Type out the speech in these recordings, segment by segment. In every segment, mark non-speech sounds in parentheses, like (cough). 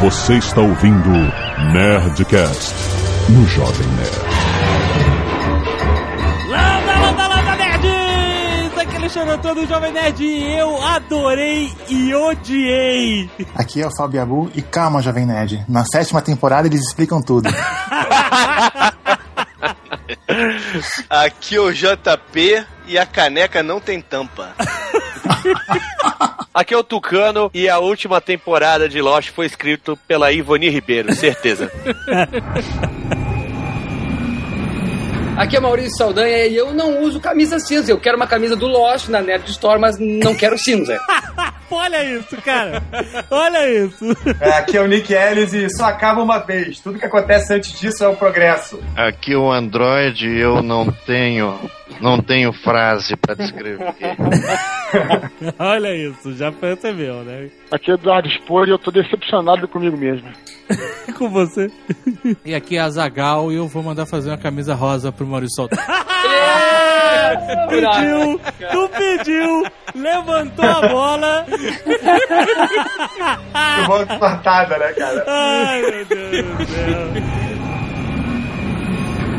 Você está ouvindo Nerdcast no Jovem Nerd. Landa, landa, landa, nerds! Aqui é Alexandre Antônio do Jovem Nerd e eu adorei e odiei. Aqui é o Fábio Abu e calma, Jovem Nerd. Na sétima temporada eles explicam tudo. Aqui é o JP e a caneca não tem tampa. (laughs) Aqui é o Tucano e a última temporada de Lost foi escrito pela Ivone Ribeiro, certeza. (laughs) Aqui é Maurício Saldanha e eu não uso camisa cinza. Eu quero uma camisa do Lost na Nerd Store, mas não quero cinza. (laughs) Olha isso, cara. Olha isso. É, aqui é o Nick Ellis e só acaba uma vez. Tudo que acontece antes disso é o progresso. Aqui o Android eu não tenho não tenho frase para descrever. (laughs) Olha isso, já percebeu, né? Aqui é Eduardo Spor e eu tô decepcionado comigo mesmo. (laughs) Com você. E aqui é a Zagal e eu vou mandar fazer uma camisa rosa pro Maurício Soltão. (laughs) pediu, tu pediu, levantou a bola. Tomou despartada, né, cara? Ai, meu Deus do céu.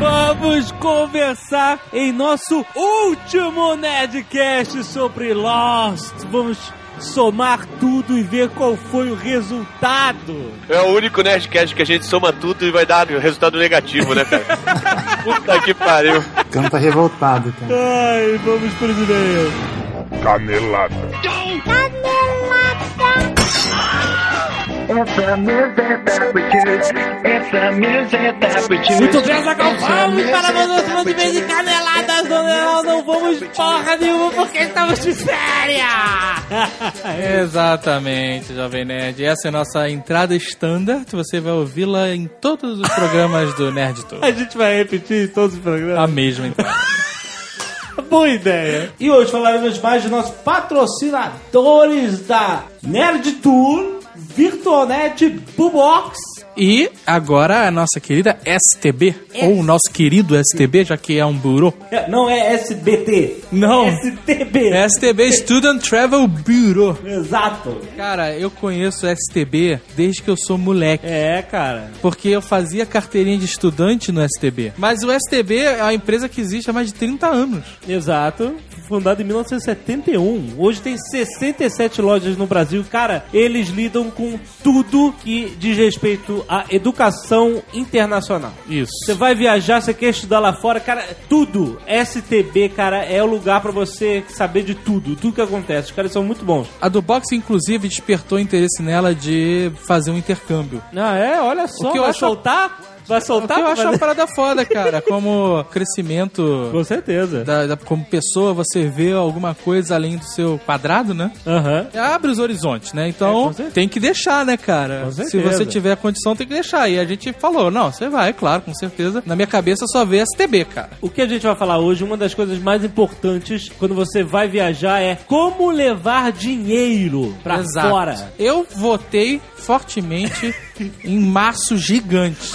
Vamos conversar em nosso último Nerdcast sobre Lost. Vamos somar tudo e ver qual foi o resultado. É o único Nerdcast que a gente soma tudo e vai dar resultado negativo, né, cara? (laughs) Puta que pariu. O cano tá revoltado, cara. Ai, vamos pros e-mails. Canelada. Muito bem, Zagal, vamos para mais um último e-mail de caneladas, não, não vamos porra nenhuma porque estamos de férias. (laughs) Exatamente, Jovem Nerd. Essa é a nossa entrada standard. Você vai ouvi-la em todos os programas do Nerd Tour. (laughs) A gente vai repetir em todos os programas. A mesma entrada. (laughs) Boa ideia. E hoje falaremos mais de nossos patrocinadores da Nerd Tour, Virtualnet, Bubox. E agora a nossa querida STB, ou o nosso querido STB, já que é um bureau. Não é SBT. Não. STB. STB Student Travel Bureau. Exato. Cara, eu conheço STB desde que eu sou moleque. É, cara. Porque eu fazia carteirinha de estudante no STB. Mas o STB é uma empresa que existe há mais de 30 anos. Exato. Fundado em 1971. Hoje tem 67 lojas no Brasil. Cara, eles lidam com tudo que diz respeito à educação internacional. Isso. Você vai viajar, você quer estudar lá fora, cara, tudo. STB, cara, é o lugar pra você saber de tudo, tudo que acontece. Os caras são muito bons. A do Box, inclusive, despertou interesse nela de fazer um intercâmbio. Ah, é? Olha só. O que eu vai acho- soltar? Vai soltar? eu acho uma parada foda, cara. Como crescimento. Com certeza. Da, da- como pessoa, você vê alguma coisa além do seu quadrado, né? Aham. Abre os horizontes, né? É, Então certeza. tem que deixar, né, cara? Com Se certeza. você tiver a condição, tem que deixar. E a gente falou, não, você vai, claro, com certeza. Na minha cabeça só vê STB, cara. O que a gente vai falar hoje, uma das coisas mais importantes quando você vai viajar é como levar dinheiro pra Exato. fora. Eu votei fortemente em maços gigantes.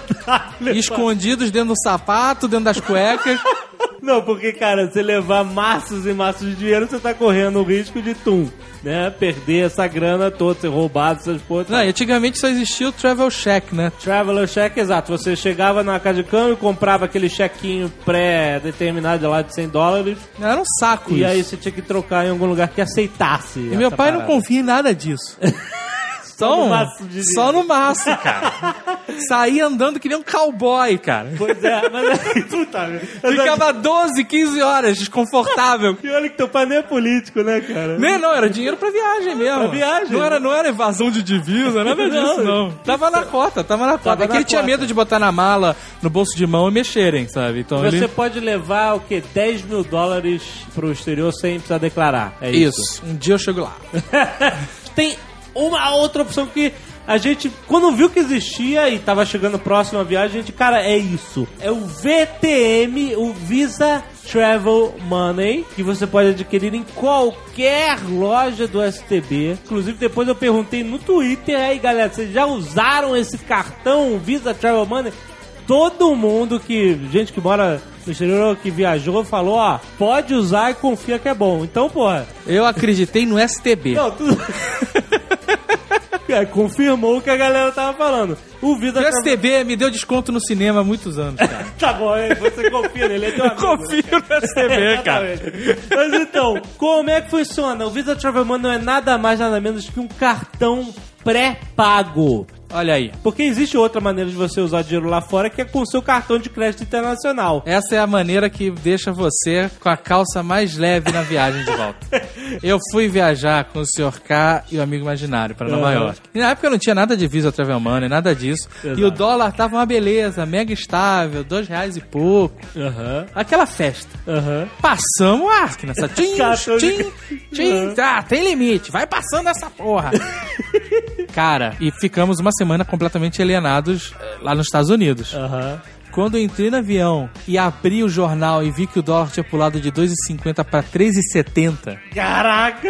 (laughs) escondidos dentro do sapato, dentro das cuecas. Não, porque, cara, você levar maços e maços de dinheiro, você tá correndo o risco de tum, né? Perder essa grana toda, ser roubado, essas porra. Não, e antigamente só existia o Travel Check, né? Traveler check, exato. Você chegava na casa de câmbio, comprava aquele chequinho pré-determinado lá de 100 dólares, Era um saco e isso. aí você tinha que trocar em algum lugar que aceitasse. E meu pai não confia em nada disso. (laughs) Só no maço de só no maço, (laughs) cara. (laughs) Saía andando que nem um cowboy, cara. Pois é, mas aí, (laughs) puta. Ficava 12, 15 horas desconfortável. E olha que teu pai nem é político, né, cara? Nem, não, era dinheiro pra viagem mesmo. Pra viagem. Não era, não era evasão de divisa, nada disso, não. Tava na cota, tava na cota. Tava é que ele tinha medo de botar na mala, no bolso de mão e mexerem, sabe? Então Você ele... pode levar o quê? 10 mil dólares pro exterior sem precisar declarar. É isso. Isso, um dia eu chego lá. Tem uma outra opção que a gente, quando viu que existia e tava chegando próximo à viagem, a gente, cara, é isso. É o VTM, o Visa Travel Money, que você pode adquirir em qualquer loja do STB. Inclusive, depois eu perguntei no Twitter, aí galera, vocês já usaram esse cartão Visa Travel Money? Todo mundo que, gente que mora no exterior, que viajou, falou, ó, pode usar e confia que é bom. Então, porra, Eu acreditei no STB. não, tudo... (laughs) É, confirmou o que a galera tava falando. O Visa O. STB me deu desconto no cinema há muitos anos, (laughs) cara. Tá bom, você confia nele, ele é teu Eu amigo. confio no STB, (laughs) cara. Mas então, como é que funciona? O Visa Travel Money não é nada mais, nada menos que um cartão pré-pago. Olha aí. Porque existe outra maneira de você usar dinheiro lá fora que é com o seu cartão de crédito internacional. Essa é a maneira que deixa você com a calça mais leve na viagem de volta. (laughs) Eu fui viajar com o Sr. K e o amigo imaginário para Nova Aham. York. E na época não tinha nada de Visa Travel Money, nada disso. Exato. E o dólar tava uma beleza, mega estável, dois reais e pouco. Aham, Aquela festa. aham. Passamos o arco nessa. (laughs) Tchim, tchim, tchim. Ah, tem limite. Vai passando essa porra. (laughs) Cara, e ficamos uma semana completamente alienados eh, lá nos Estados Unidos. Aham. Quando eu entrei no avião e abri o jornal e vi que o dólar tinha pulado de 2,50 para 3,70 Caraca!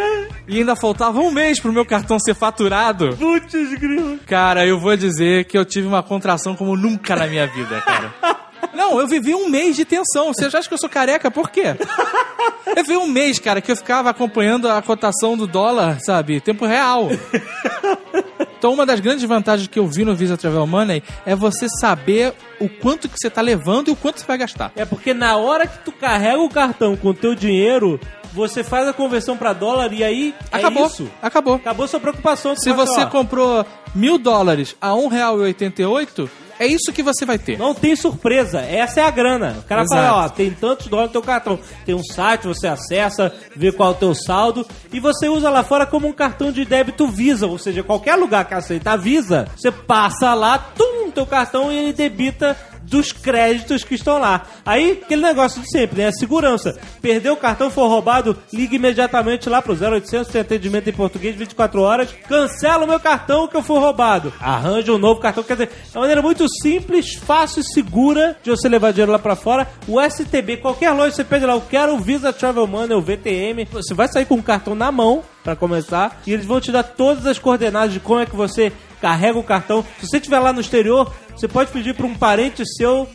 e ainda faltava um mês pro meu cartão ser faturado, Putz, grilo. cara, eu vou dizer que eu tive uma contração como nunca na minha vida, cara. (laughs) Não, eu vivi um mês de tensão. Você já acha que eu sou careca? Por quê? (laughs) Eu vivi um mês, cara, que eu ficava acompanhando a cotação do dólar, sabe? Tempo real. (laughs) Então, uma das grandes vantagens que eu vi no Visa Travel Money é você saber o quanto que você tá levando e o quanto você vai gastar. É porque na hora que tu carrega o cartão com o teu dinheiro, você faz a conversão pra dólar e aí Acabou. é isso. Acabou. Acabou sua preocupação. Se você comprou mil dólares a um real e oitenta e oito, é isso que você vai ter. Não tem surpresa, essa é a grana. O cara Exato. fala, ó, tem tantos dólares no teu cartão. Tem um site, você acessa, vê qual é o teu saldo e você usa lá fora como um cartão de débito Visa, ou seja, qualquer lugar que aceita Visa, você passa lá, tum, teu cartão e ele debita dos créditos que estão lá. Aí, aquele negócio de sempre, né? A segurança. Perdeu o cartão, for roubado, liga imediatamente lá pro 0800, tem atendimento em português 24 horas. Cancela o meu cartão que eu fui roubado. Arranja um novo cartão. Quer dizer, é uma maneira muito simples, fácil e segura de você levar dinheiro lá pra fora. O STB, qualquer loja você pede lá, eu quero o Visa Travel Money, o VTM. Você vai sair com o cartão na mão pra começar e eles vão te dar todas as coordenadas de como é que você carrega o cartão. Se você estiver lá no exterior, você pode pedir para um parente seu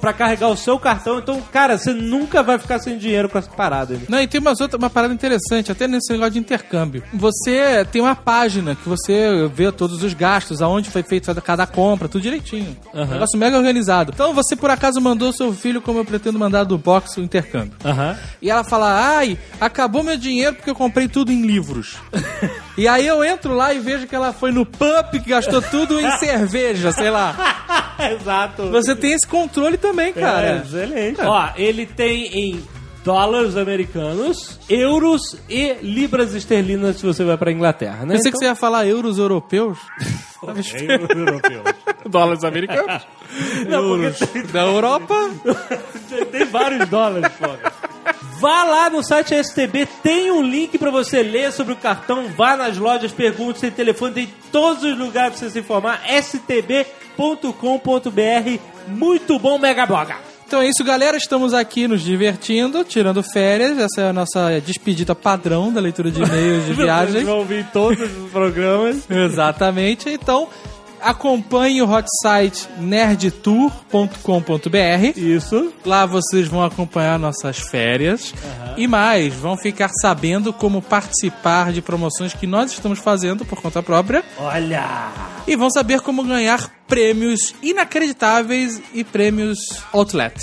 pra carregar o seu cartão. Então, cara, você nunca vai ficar sem dinheiro com essa parada. né? Não, e tem umas outra, uma parada interessante, até nesse negócio de intercâmbio. Você tem uma página que você vê todos os gastos, aonde foi feito cada compra, tudo direitinho. Um negócio mega organizado. Então, você por acaso mandou seu filho, como eu pretendo mandar do box, o intercâmbio. Aham. E ela fala: ai, acabou meu dinheiro porque eu comprei tudo em livros. (laughs) e aí eu entro lá e vejo que ela foi no pub que gastou tudo em (laughs) cerveja, sei lá. (laughs) Exato. Você tem esse controle também, É, cara. excelente. Ó, ele tem em dólares americanos, euros e libras esterlinas se você vai pra Inglaterra, né? Pensei que você ia falar euros europeus. (laughs) (laughs) Dólares americanos. Não, porque tem, Da Europa. tem vários dólares, foda. Vá lá no site STB, tem um link pra você ler sobre o cartão. Vá nas lojas, pergunte, tem telefone, tem todos os lugares pra você se informar. stb.com.br. Muito bom, Mega Bloga. Então é isso, galera. Estamos aqui nos divertindo, tirando férias. Essa é a nossa despedida padrão da leitura de e-mails de (laughs) Vocês viagem. vão ouvir todos os programas. Exatamente. Então, acompanhe o hot site nerdtour.com.br. Isso. Lá vocês vão acompanhar nossas férias. E mais, vão ficar sabendo como participar de promoções que nós estamos fazendo por conta própria. Olha! E vão saber como ganhar prêmios inacreditáveis e prêmios outlet.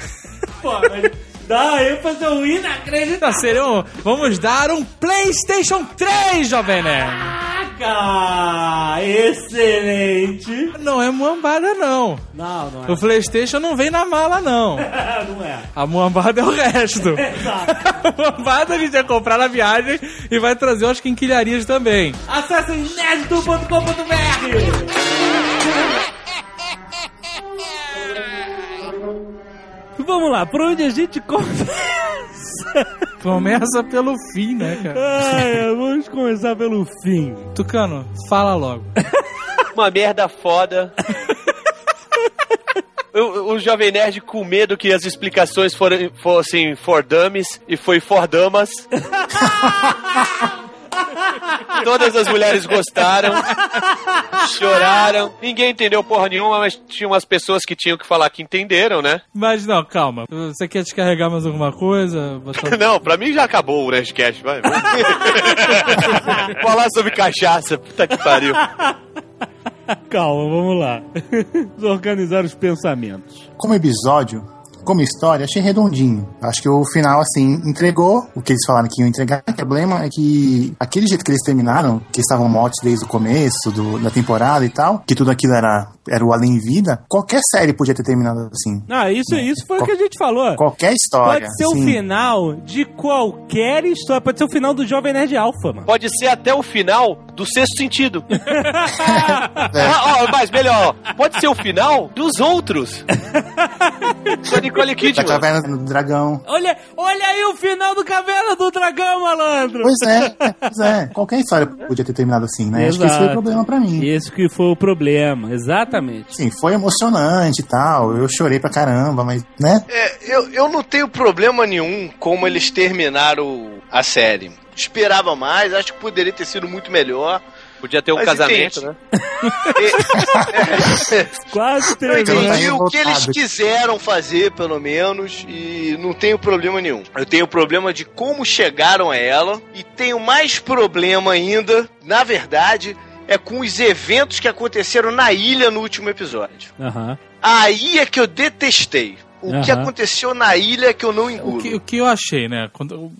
(laughs) Pô, mas dá ênfase ao inacreditável. Então, serão, vamos dar um PlayStation 3, Jovem Nerd. Caraca! Excelente! Não é muambada, não. Não, não O PlayStation não vem na mala, não. é. (laughs) não é. A muambada é o resto. (laughs) Exato. A (laughs) muambada a gente vai comprar na viagem e vai trazer umas quinquilharias também. Acesse nerdtour.com.br Vamos lá, por onde a gente começa? (laughs) Começa pelo fim, né, cara? Ai, vamos começar pelo fim. Tucano, fala logo. (laughs) Uma merda foda. (laughs) O, o Jovem Nerd com medo que as explicações foram, fossem for dummies e foi for damas. Todas as mulheres gostaram. choraram. Ninguém entendeu porra nenhuma, mas tinha umas pessoas que tinham que falar que entenderam, né? Mas não, calma. Você quer descarregar mais alguma coisa? Botar- (laughs) Não, pra mim já acabou o Nerdcast, vai. (laughs) Falar sobre cachaça, puta que pariu. Calma, vamos lá. (laughs) Organizar os pensamentos. Como episódio, como história, achei redondinho. Acho que o final, assim, entregou o que eles falaram que iam entregar. O problema é que aquele jeito que eles terminaram, que estavam mortos desde o começo do- da temporada e tal, que tudo aquilo era, era o além-vida, qualquer série podia ter terminado assim. Ah, isso, isso foi o Qual- que a gente falou. Qualquer história. Pode ser o sim. final de qualquer história. Pode ser o final do Jovem Nerd Alpha, mano. Pode ser até o final do sexto sentido. (laughs) Ah, ó, mas melhor, ó, pode ser o final dos outros. Com (laughs) a Nicole Da Kidman. Caverna do Dragão. Olha, olha aí o final do Caverna do Dragão, malandro. Pois é, pois é. Qualquer história podia ter terminado assim, né? Acho que esse foi o Exato. problema pra mim. Esse que foi o problema, exatamente. Sim, foi emocionante e tal. Eu chorei pra caramba, mas, né? É, eu, eu não tenho problema nenhum como eles terminaram a série. Esperava mais, acho que poderia ter sido muito melhor. Podia ter um Mas casamento, entende. né? (laughs) Quase Eu terminou. Então, entendi o que eles quiseram fazer, pelo menos, e não tenho problema nenhum. Eu tenho problema de como chegaram a ela, e tenho mais problema ainda, na verdade, é com os eventos que aconteceram na ilha no último episódio. Aham. Aí é que eu detestei. O que Aham. aconteceu na ilha é que eu não engulo. O que, o que eu achei, né? Quando,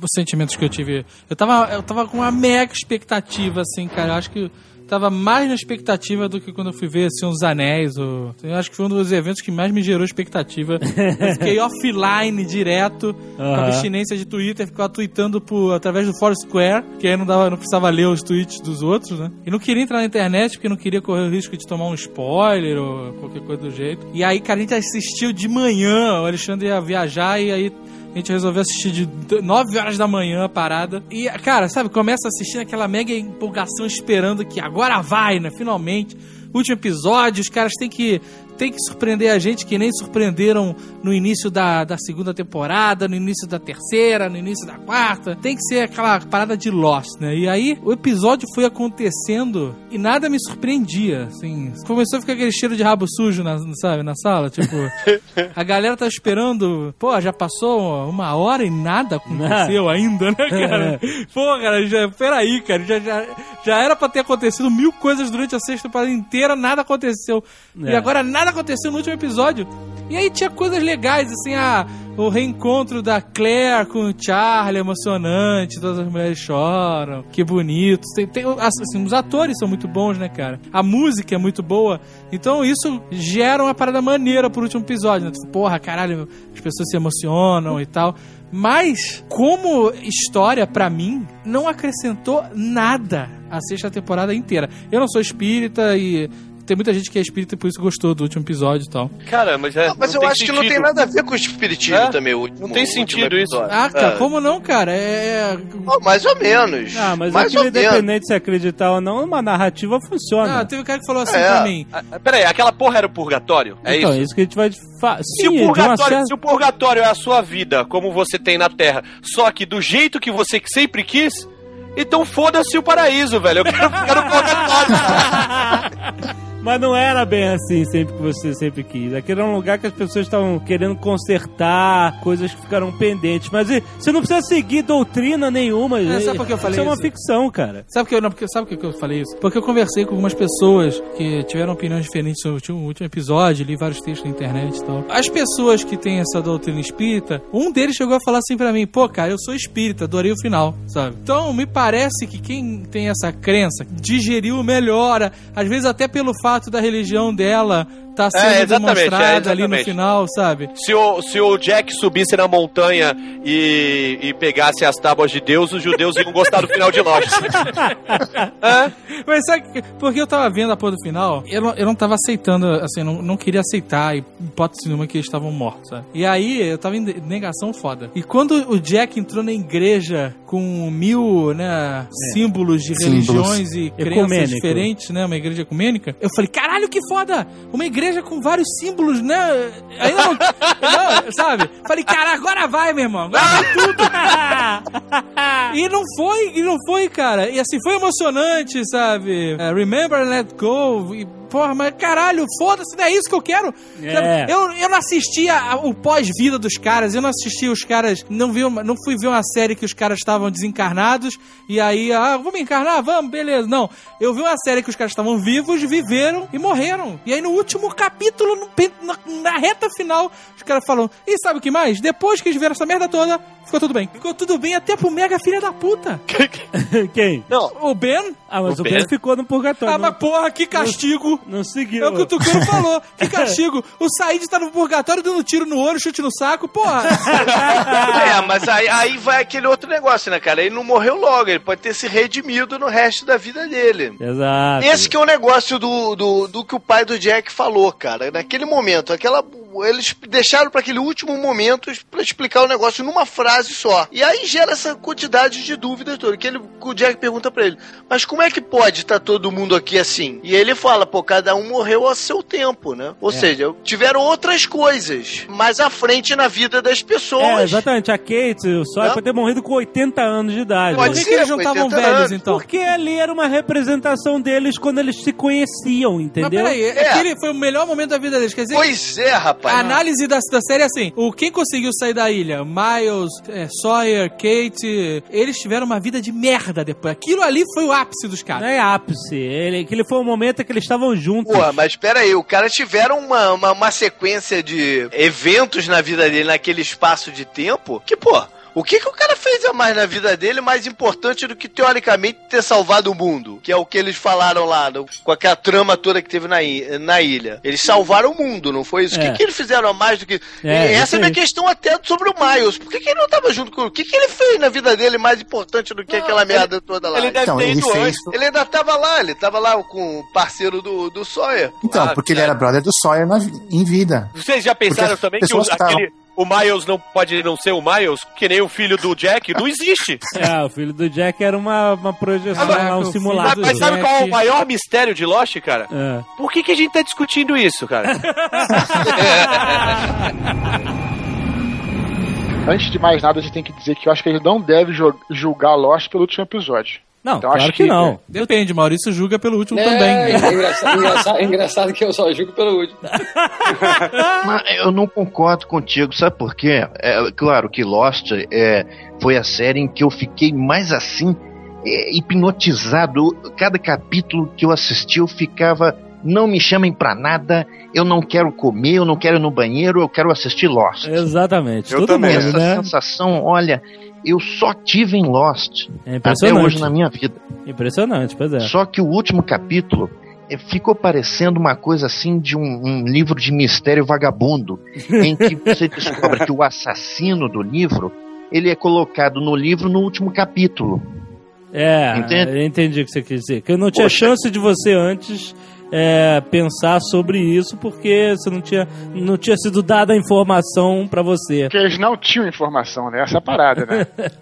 os sentimentos que eu tive. Eu tava, eu tava com uma mega expectativa, assim, cara. Eu acho que tava mais na expectativa do que quando eu fui ver assim, os Anéis. Ou, eu acho que foi um dos eventos que mais me gerou expectativa. Eu fiquei (laughs) offline direto, com a abstinência de Twitter, ficava tweetando por, através do Foursquare, que aí não, dava, não precisava ler os tweets dos outros, né? E não queria entrar na internet porque não queria correr o risco de tomar um spoiler ou qualquer coisa do jeito. E aí, cara, a gente assistiu de manhã, o Alexandre ia viajar e aí a gente resolveu assistir de 9 horas da manhã a parada. E, cara, sabe, começa assistindo aquela mega empolgação esperando que agora vai, né? Finalmente. Último episódio, os caras têm que, têm que surpreender a gente que nem surpreenderam no início da, da segunda temporada, no início da terceira, no início da quarta. Tem que ser aquela parada de Lost, né? E aí o episódio foi acontecendo e nada me surpreendia, assim. Começou a ficar aquele cheiro de rabo sujo, na, sabe, na sala, tipo... (laughs) A galera tá esperando. Pô, já passou uma hora e nada aconteceu ainda, né, (laughs) cara? Pô, cara, já, peraí, cara. Já, já, já era pra ter acontecido mil coisas durante a sexta temporada inteira, nada aconteceu. E É. agora nada aconteceu no último episódio. E aí tinha coisas legais, assim, a, o reencontro da Claire com o Charlie, emocionante, todas as mulheres choram, que bonito. Tem, tem, assim, os atores são muito bons, né, cara? A música é muito boa. Então isso gera uma parada maneira pro último episódio, né? Porra, caralho, as pessoas se emocionam e tal. Mas, como história, pra mim, não acrescentou nada a sexta temporada inteira. Eu não sou espírita e tem muita gente que é espírita e por isso gostou do último episódio e tal. Cara, mas é. Mas não eu tem acho que não tem sentido. nada a ver com o espiritismo É? também. O último, Não tem sentido isso. Ah, cara, É. como não, cara? É. Oh, mais ou menos. Ah, mas mais aquilo, menos. independente de se acreditar ou não, uma narrativa funciona. Ah, teve um cara que falou assim É. pra mim. Ah, Peraí, aquela porra era o purgatório? É então, isso? é isso que a gente vai fazer. Se o, purgatório, se o purgatório é a sua vida, como você tem na Terra, só que do jeito que você sempre quis, então foda-se o paraíso, velho. Eu quero ficar no (laughs) purgatório. (laughs) Mas não era bem assim sempre que você sempre quis. Aquele era um lugar que as pessoas estavam querendo consertar, coisas que ficaram pendentes. Mas e, você não precisa seguir doutrina nenhuma. É, sabe por que eu falei Isso é uma isso? ficção, cara. Sabe por que eu, não, porque, sabe por que eu falei isso? Porque eu conversei com algumas pessoas que tiveram opiniões diferentes sobre o último episódio, li vários textos na internet e tal. As pessoas que têm essa doutrina espírita, um deles chegou a falar assim pra mim: pô, cara, eu sou espírita, adorei o final, sabe? Então, me parece que quem tem essa crença digeriu melhor, às vezes até pelo fato da religião dela tá sendo É, exatamente, demonstrada é, ali no final, sabe? Se o, se o Jack subisse na montanha e, e pegasse as tábuas de Deus, os judeus iam gostar do final de Lost. (laughs) é? Mas sabe que- porque eu tava vendo a porra do final, eu não, eu não tava aceitando, assim, não, não queria aceitar, e hipótese nenhuma que eles estavam mortos, sabe? E aí eu tava em negação foda. E quando o Jack entrou na igreja com mil, né, símbolos de Símbolos. religiões e crenças Ecumênico. diferentes, né, uma igreja ecumênica, eu falei, caralho, que foda! Uma igreja igreja com vários símbolos, né? Ainda não, não, sabe? Falei, cara, agora vai, meu irmão. Agora vai tudo. (laughs) e não foi, e não foi, cara. E assim, foi emocionante, sabe? É, remember and let go. E, porra, mas caralho, foda-se, não é isso que eu quero. É. Eu, eu não assistia a- o pós-vida dos caras, eu não assisti os caras, não, vi uma- não fui ver uma série que os caras estavam desencarnados e aí, ah, vamos encarnar? Vamos, beleza. Não, eu vi uma série que os caras estavam vivos, viveram e morreram. E aí no último capítulo, no na, na reta final, os caras falam, e sabe o que mais? Depois que eles viram essa merda toda, ficou tudo bem. Ficou tudo bem até pro mega filha da puta. (laughs) Quem? Não, O Ben? Ah, mas O o Ben Ben? ficou no purgatório. Ah, mas porra, que castigo. não, não seguiu. É o que o Tucano (laughs) falou. Que castigo. O Said tá no purgatório dando tiro no olho, chute no saco. Porra. (laughs) É, mas aí, aí vai aquele outro negócio, né, cara? Ele não morreu logo, ele pode ter se redimido no resto da vida dele. Exato. Esse que é o negócio do, do, do que o pai do Jack falou, cara. Naquele momento, aquela. Eles deixaram para aquele último momento para explicar o negócio numa frase só. E aí gera essa quantidade de dúvidas todas. Que, ele, o Jack pergunta para ele: Mas como é que pode estar todo mundo aqui assim? E ele fala: Pô, cada um morreu ao seu tempo, né? Ou seja, tiveram outras coisas mais à frente na vida das É, pessoas. exatamente. A Kate, o Sawyer, Não? pode ter morrido com 80 anos de idade. Pode Por que, ser, que eles não estavam 80 velhos, anos. então? Porque ali era uma representação deles quando eles se conheciam, Mas entendeu? peraí, É. aquele foi o melhor momento da vida deles. Quer dizer, Pois é, rapaz. A análise da, da série é assim: o quem conseguiu sair da ilha? Miles, é, Sawyer, Kate. Eles tiveram uma vida de merda depois. Aquilo ali foi o ápice dos Não caras. é ápice. Ele, aquele foi o momento que eles estavam juntos. Porra, mas pera aí, o cara tiveram uma, uma, uma sequência de eventos na vida dele naquele espaço de tempo que, pô, o que, que o cara fez a mais na vida dele mais importante do que, teoricamente, ter salvado o mundo? Que é o que eles falaram lá, no- com aquela trama toda que teve na, na ilha. Eles salvaram o mundo, não foi isso? O É. que, que eles fizeram a mais do que... É, E isso essa é a minha questão até sobre o Miles. Por que, que ele não tava junto com... O que, que ele fez na vida dele mais importante do que aquela merda toda lá? ele deve Então, ter ele ido fez. antes. Ele ainda tava lá, ele tava lá com o parceiro do, do Sawyer. Então, Ah, porque ele era brother do Sawyer na em vida. Vocês já pensaram também que o, pessoas que aquele, o Miles não pode não ser o Miles, que nem o filho do Jack? Não existe. (laughs) É, o filho do Jack era uma, uma projeção, lá, um simulado. Mas, mas sabe Jack. qual é o maior mistério de Lost, cara? É. Por que, que a gente tá discutindo isso, cara? (laughs) Antes de mais nada, a gente tem que dizer que eu acho que a gente não deve julgar Lost pelo último episódio. Não, Então, claro acho que, que- não. Depende, Maurício julga pelo último É, também. é engraçado, engraçado, é engraçado que eu só julgo pelo último. (laughs) Mas eu não concordo contigo, sabe por quê? É, claro que Lost é, foi a série em que eu fiquei mais assim, é, hipnotizado. Cada capítulo que eu assisti, eu ficava. Não me chamem pra nada, eu não quero comer, eu não quero ir no banheiro, eu quero assistir Lost. Exatamente. Eu Todo também. mundo, Essa né? sensação, olha, eu só tive em Lost É até hoje na minha vida. Impressionante, pois é. Só que o último capítulo eh, ficou parecendo uma coisa assim de um, um livro de mistério vagabundo, em que (laughs) você descobre que o assassino do livro ele é colocado no livro no último capítulo. É, Entende? eu entendi o que você quis dizer. Que eu não tinha Poxa. chance de você antes é, pensar sobre isso porque você não tinha, não tinha sido dada a informação pra você. Porque eles não tinham informação, né? Essa é a parada, né? (laughs)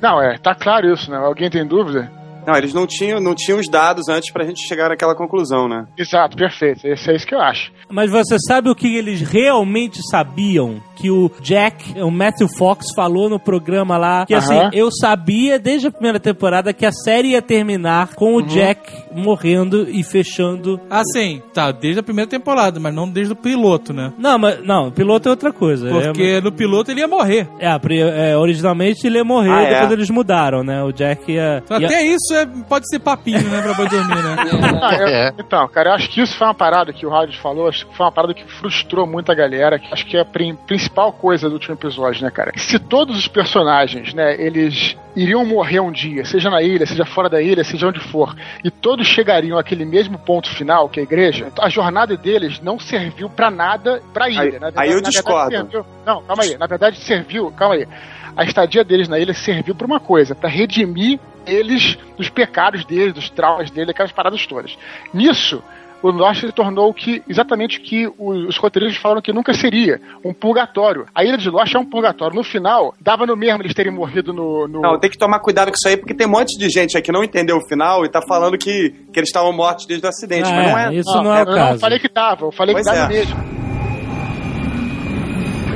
não, é, tá claro isso, né? Alguém tem dúvida? Não, eles não tinham, não tinham os dados antes pra gente chegar naquela conclusão, né? Exato, perfeito. Esse é isso que eu acho. Mas você sabe o que eles realmente sabiam? Que o Jack, o Matthew Fox, falou no programa lá. Que assim, eu sabia desde a primeira temporada que a série ia terminar com o Jack morrendo e fechando. Assim, tá, desde a primeira temporada, mas não desde o piloto, né? Não, mas não, o piloto é outra coisa. Porque no piloto ele ia morrer. É, é, é, originalmente ele ia morrer, Ah, é? depois eles mudaram, né? O Jack ia. Então, ia- Até isso é- pode ser papinho, né? Pra poder dormir, né? (laughs) Ah, eu- É. Então, cara, eu acho que isso foi uma parada que o Howard falou, acho que foi uma parada que frustrou muito a galera, que acho que é a prin- principal coisa do último episódio, né, cara? Se todos os personagens, né, eles iriam morrer um dia, seja na ilha, seja fora da ilha, seja onde for, e todos chegariam àquele mesmo ponto final, que é a igreja, a jornada deles não serviu pra nada pra ilha. Aí- verdade- aí eu discordo. serviu- não, calma aí. Na verdade, serviu, calma aí. A estadia deles na ilha serviu pra uma coisa, pra redimir eles dos pecados deles, dos traumas deles, aquelas paradas todas. Nisso, o Lost se tornou o que, exatamente o que os, roteiristas falaram que nunca seria, um purgatório. A ilha de Lost é um purgatório. No final, dava no mesmo eles terem morrido no... no... Não, tem que tomar cuidado com isso aí, porque tem um monte de gente aí que não entendeu o final e tá falando que, que eles estavam mortos desde o acidente, Ah, mas não é, é. isso não é o eu caso. não falei que tava, eu falei Pois que dava é. mesmo.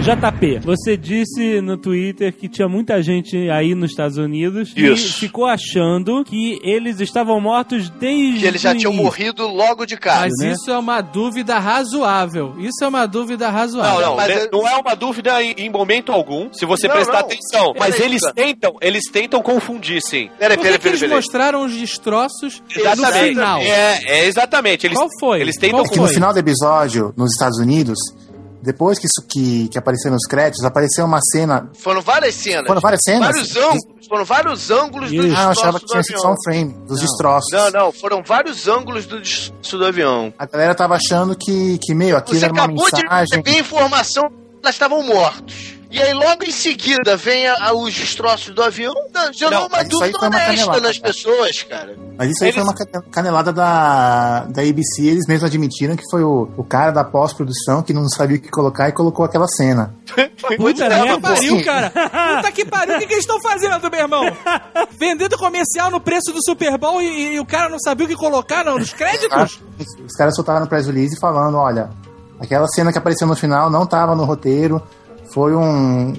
JP, você disse no Twitter que tinha muita gente aí nos Estados Unidos Isso. e ficou achando que eles estavam mortos desde Que eles já tinham morrido logo de cara. Mas né? isso é uma dúvida razoável. Isso é uma dúvida razoável. Não, não, mas né, não é uma dúvida em, em momento algum, se você Não, prestar não. atenção. Mas eles cara. tentam, eles tentam confundir, sim. Peraí, que, peraí, que peraí, eles peraí. mostraram os destroços no Exatamente. final? É, é exatamente. Eles, Qual foi? Eles tentam Qual É que no foi? final do episódio, nos Estados Unidos, depois que, isso, que, que apareceu nos créditos, apareceu uma cena. Foram várias cenas. Foram várias cenas? Vários ângulos. Foram vários ângulos do Ah, eu achava que tinha sido só um frame dos destroços. Não, não, foram vários ângulos do destroço do avião. A galera tava achando que, que meio, aquilo Você era uma acabou de mensagem. receber informação elas estavam mortos. E aí logo em seguida vem a- a- os destroços do avião, gerou Não, uma dúvida uma honesta canelada, nas cara. pessoas, cara. Mas isso aí Eles- foi uma ca- canelada da, da ABC, eles mesmos admitiram que foi o, o cara da pós-produção que não sabia o que colocar e colocou aquela cena. Puta Puta que merda. pariu, cara. Puta que pariu. O que, que eles estão fazendo, meu irmão? (laughs) Vendendo comercial no preço do Super Bowl e, e o cara não sabia o que colocar não, nos créditos? Os caras soltaram no press release falando, olha, aquela cena que apareceu no final não tava no roteiro, foi um,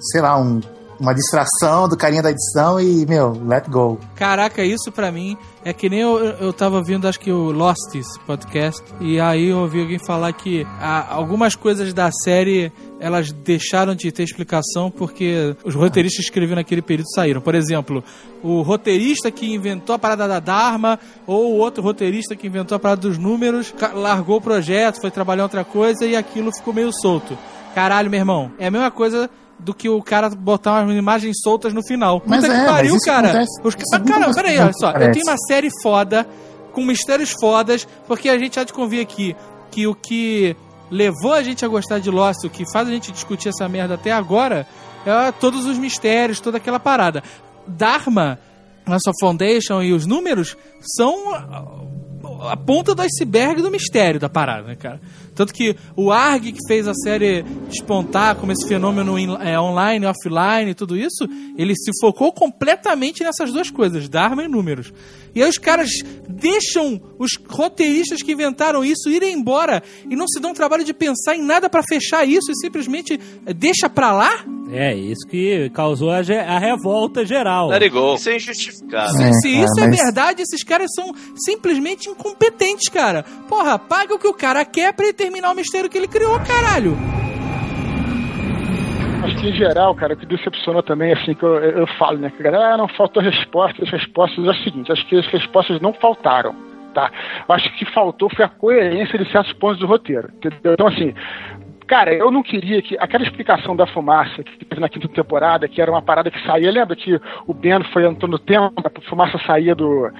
sei lá, um- uma distração do carinha da edição e, meu, let go. Caraca, isso pra mim é que nem eu, eu tava vendo, acho que o Lostes podcast, e aí eu ouvi alguém falar que ah, algumas coisas da série elas deixaram de ter explicação porque os roteiristas que escreviam naquele período saíram. Por exemplo, o roteirista que inventou a parada da Dharma, ou o outro roteirista que inventou a parada dos números, largou o projeto, foi trabalhar outra coisa e aquilo ficou meio solto. Caralho, meu irmão, é a mesma coisa do que o cara botar umas imagens soltas no final. Mas Puta é, que pariu, cara. acontece- Os, mas, cara, peraí, olha só. Eu parece. tenho uma série foda, com mistérios fodas, porque a gente há de convir aqui que o que levou a gente a gostar de Lost, o que faz a gente discutir essa merda até agora, é todos os mistérios, toda aquela parada. Dharma, nossa Foundation e os números são a- a ponta do iceberg do mistério da parada, né, cara? Tanto que o ARG, que fez a série despontar como esse fenômeno in- é, online, offline e tudo isso, ele se focou completamente nessas duas coisas, Dharma e números. E aí os caras deixam os roteiristas que inventaram isso irem embora e não se dão o trabalho de pensar em nada pra fechar isso e simplesmente deixa pra lá? É, isso que causou a, a revolta geral. Go. Isso é injustificado. É, Se cara, isso é mas- verdade, esses caras são simplesmente incompetentes, cara. Porra, paga o que o cara quer pra ele terminar o mistério que ele criou, caralho. Acho que em geral, cara, o que decepcionou também, assim, que eu, eu falo, né? Que a galera, ah, não faltou resposta, as respostas é o seguinte, acho que as respostas não faltaram, tá? Acho que faltou foi a coerência de certos pontos do roteiro, entendeu? Então, assim, cara, eu não queria que aquela explicação da fumaça que teve na quinta temporada, que era uma parada que saía, lembra que o Ben foi entrando no tempo, a fumaça saía do,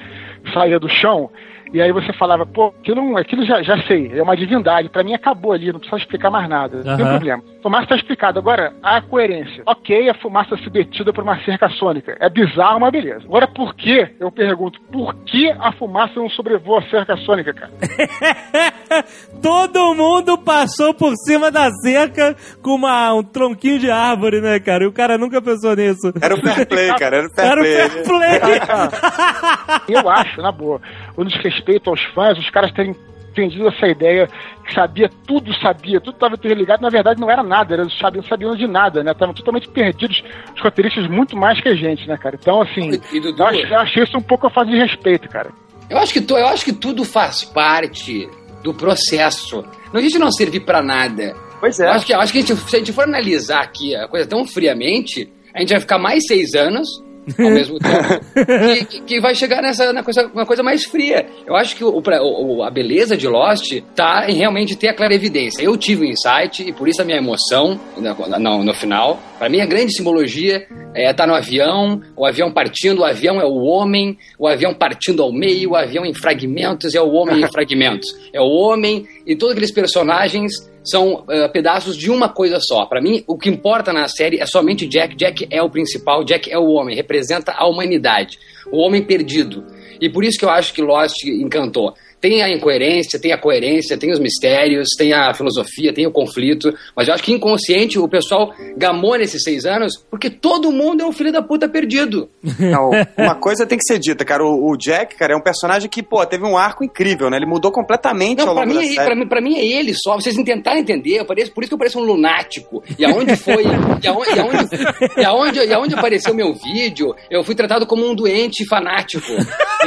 saía do chão, e aí você falava, pô, aquilo, aquilo já, já sei, é uma divindade, pra mim acabou ali, não precisa explicar mais nada, não tem problema. Fumaça tá explicado. Agora, a coerência. Ok, a fumaça ser detida por uma cerca sônica. É bizarro, mas beleza. Agora, por que, eu pergunto, por que a fumaça não sobrevoa a cerca sônica, cara? (laughs) Todo mundo passou por cima da cerca com uma, um tronquinho de árvore, né, cara? E o cara nunca pensou nisso. Era o fair play, cara. Era o fair Era o play. fair play. (laughs) Eu acho, na boa, o desrespeito aos fãs, os caras terem entendido essa ideia que sabia, tudo sabia, tudo estava interligado, na verdade não era nada, eles sabiam, sabiam de nada, né? Estavam totalmente perdidos, os roteiristas muito mais que a gente, né, cara? Então, assim, E- Dudu? eu, achei, eu achei isso um pouco a falta de respeito, cara. Eu acho que, tu- eu acho que tudo faz parte do processo. Não existe não servir pra nada. Pois Eu é. acho que, eu acho que a gente, se a gente for analisar aqui a coisa tão friamente, a gente vai ficar mais seis anos (laughs) ao mesmo tempo que, que- vai chegar nessa na coisa, uma coisa mais fria. Eu acho que o, o- a beleza de Lost tá em realmente ter a clara evidência. Eu tive um insight e por isso a minha emoção no, no- no final. Para mim, a grande simbologia é estar no avião, o avião partindo, o avião é o homem, o avião partindo ao meio, o avião em fragmentos é o homem em fragmentos. É o homem e todos aqueles personagens são eh, pedaços de uma coisa só. Pra mim, o que importa na série é somente Jack. Jack é o principal, Jack é o homem, representa a humanidade, o homem perdido. E por isso que eu acho que Lost encantou. Tem a incoerência, tem a coerência, tem os mistérios, tem a filosofia, tem o conflito. Mas eu acho que inconsciente o pessoal gamou nesses seis anos porque todo mundo é um filho da puta perdido. (laughs) Não, uma coisa tem que ser dita, cara. O, o Jack, cara, é um personagem que, pô, teve um arco incrível, né? Ele mudou completamente Não, ao pra longo mim, da é, série. pra, mim, pra mim é ele só. Vocês tentaram entender. Eu pareço, por isso que eu pareço um lunático. E aonde foi. e, aonde, e, aonde, e, aonde, e aonde apareceu meu vídeo, eu fui tratado como um doente fanático.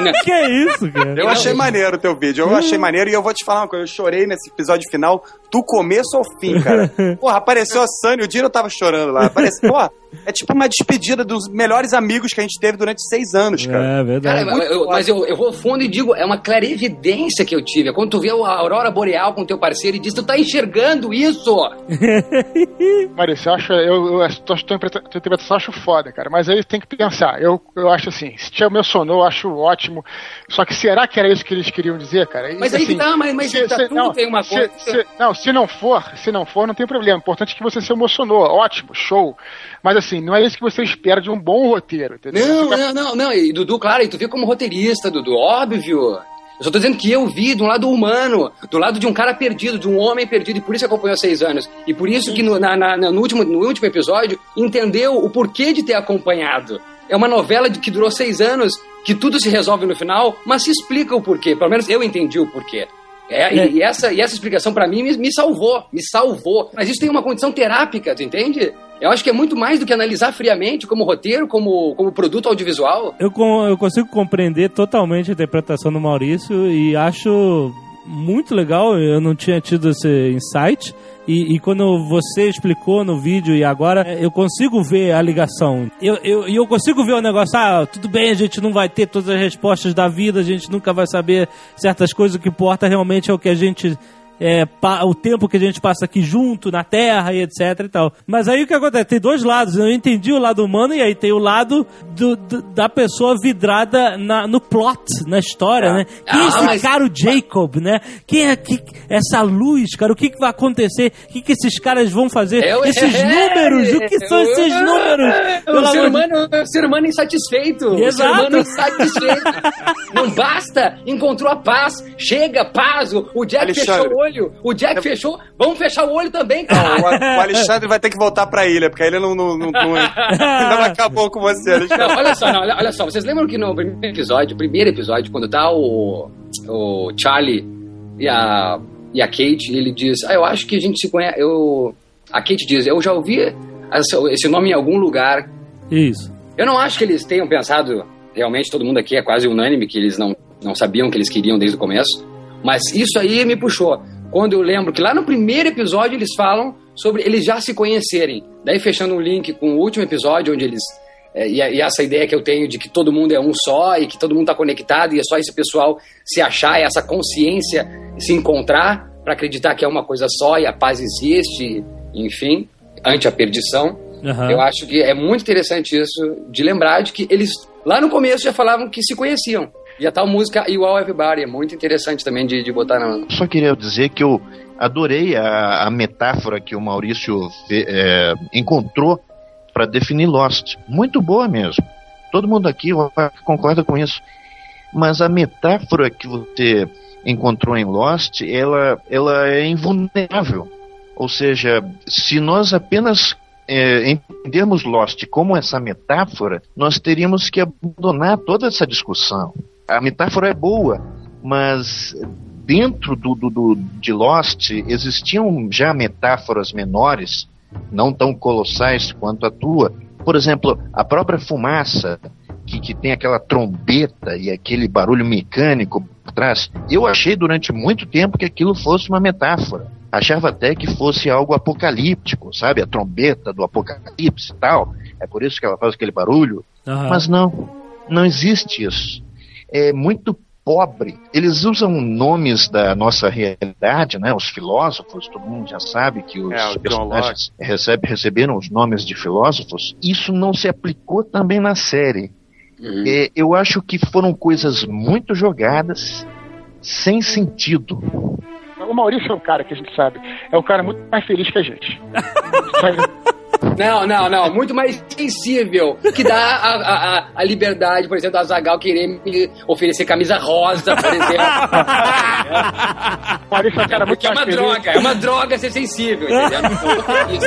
Na- (laughs) Que é isso, cara? Eu achei maneiro o teu vídeo, eu achei maneiro e eu vou te falar uma coisa, eu chorei nesse episódio final do começo ao fim, cara. (laughs) Porra, apareceu a Sunny, o Dino tava chorando lá. Aparece, (laughs) porra, é tipo uma despedida dos melhores amigos que a gente teve durante seis anos, cara. É Cara, verdade. mas eu, mas eu, eu vou ao fundo e digo, é uma clarividência que eu tive. É quando tu vê a aurora boreal com teu parceiro e diz, tu tá enxergando isso? (laughs) Maurício, eu acho, eu, eu, tua, tua interpretação eu acho foda, cara. Mas aí tem que pensar. Eu, eu acho assim, se te emocionou, eu acho ótimo. Só que será que era isso que eles queriam dizer, cara? Mas E, aí que assim, tá, mas, mas se- tá, se- tudo não, tem uma se- coisa. se- não, se não for, se não for, não tem problema. O importante é que você se emocionou. Ótimo, show. Mas assim, não é isso que você espera de um bom roteiro, entendeu? Não, Fica- não, não, não. E Dudu, claro, e tu vê como roteirista, Dudu, óbvio. Eu só tô dizendo que eu vi de um lado humano, do lado de um cara perdido, de um homem perdido, e por isso acompanhou seis anos. E por isso que no, na- na- no, último, no último episódio entendeu o porquê de ter acompanhado. É uma novela de, que durou seis anos, que tudo se resolve no final, mas se explica o porquê. Pelo menos eu entendi o porquê. É, e- E, essa, e essa explicação pra mim me, me salvou, me salvou. Mas isso tem uma condição terápica, tu entende? Eu acho que é muito mais do que analisar friamente como roteiro, como, como produto audiovisual. Eu, eu consigo compreender totalmente a interpretação do Maurício e acho muito legal. Eu não tinha tido esse insight. E, e quando você explicou no vídeo e agora, eu consigo ver a ligação. Eu, eu, eu consigo ver o negócio, ah, tudo bem, a gente não vai ter todas as respostas da vida, a gente nunca vai saber certas coisas, o que importa realmente é o que a gente é, pa- o tempo que a gente passa aqui junto, na Terra e etc e tal. Mas aí o que acontece? Tem dois lados. Eu entendi o lado humano e aí tem o lado do- do- da pessoa vidrada na- no plot, na história, né? Quem é Ah, esse mas- cara, o Jacob, né? Quem é que, essa luz, cara? O que, que vai acontecer? O que, que esses caras vão fazer? É o- esses é- (laughs) números! O que são é- esses números? É o ser humano, é o ser humano insatisfeito. O ser Exato. humano insatisfeito. Não basta, encontrou a paz. Chega, paz. O, o Jack Alexandre. fechou o olho. O Jack fechou. Vamos fechar o olho também, cara. o Alexandre vai ter que voltar pra ilha, porque a ilha não, não, não, não- não (laughs) acabou com você, Alexandre. Não, olha só, não, olha, olha só. Vocês lembram que no primeiro episódio, primeiro episódio, quando tá o, o Charlie e a, e a Kate, ele diz: Ah, eu acho que a gente se conhece. Eu, a Kate diz: Eu já ouvi esse nome em algum lugar. Isso. Eu não acho que eles tenham pensado, realmente todo mundo aqui é quase unânime que eles não, não sabiam o que eles queriam desde o começo, mas isso aí me puxou. Quando eu lembro que lá no primeiro episódio eles falam sobre eles já se conhecerem. Daí fechando um link com o último episódio, onde eles. é, e, e essa ideia que eu tenho de que todo mundo é um só e que todo mundo está conectado e é só esse pessoal se achar, e essa consciência se encontrar para acreditar que é uma coisa só e a paz existe, enfim, ante a perdição. Aham. Eu acho que é muito interessante isso, de lembrar de que eles lá no começo já falavam que se conheciam. E a tal música You All Everybody é muito interessante também de, de botar na. Só queria dizer que eu adorei a, a metáfora que o Maurício fe- é, encontrou para definir Lost. Muito boa mesmo. Todo mundo aqui concorda com isso. Mas a metáfora que você encontrou em Lost, ela, ela é invulnerável. Ou seja, se nós apenas é, entendermos Lost como essa metáfora, nós teríamos que abandonar toda essa discussão. A metáfora é boa, mas dentro do, do, do- de Lost existiam já metáforas menores, não tão colossais quanto a tua. Por exemplo, a própria fumaça, que, que tem aquela trombeta e aquele barulho mecânico por trás. Eu achei durante muito tempo que aquilo fosse uma metáfora. Achava até que fosse algo apocalíptico, sabe? A trombeta do apocalipse e tal. É por isso que ela faz aquele barulho. Aham. Mas não, não existe isso. É muito pobre. Eles usam nomes da nossa realidade, né? Os filósofos, todo mundo já sabe que os É, personagens recebe- receberam os nomes de filósofos. Isso não se aplicou também na série. Uhum. É, eu acho que foram coisas muito jogadas, sem sentido. O Maurício é um cara que a gente sabe. É um cara muito mais feliz que a gente. Sabe? (laughs) Não, não, não. Muito mais sensível. Que dá a, a, a- liberdade, por exemplo, a Zagal querer me oferecer camisa rosa, por exemplo. Maurício é cara muito Porque é uma feliz. droga, é uma droga ser sensível, entendeu? (laughs) Isso,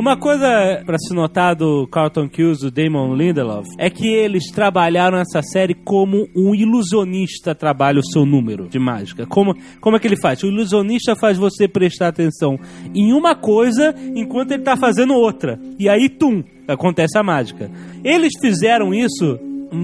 Uma coisa pra se notar do Carlton Cuse, do Damon Lindelof, é que eles trabalharam essa série como um ilusionista trabalha o seu número de mágica. Como, como é que ele faz? O ilusionista faz você prestar atenção em uma coisa enquanto ele tá fazendo outra. E aí, tum, acontece a mágica. Eles fizeram isso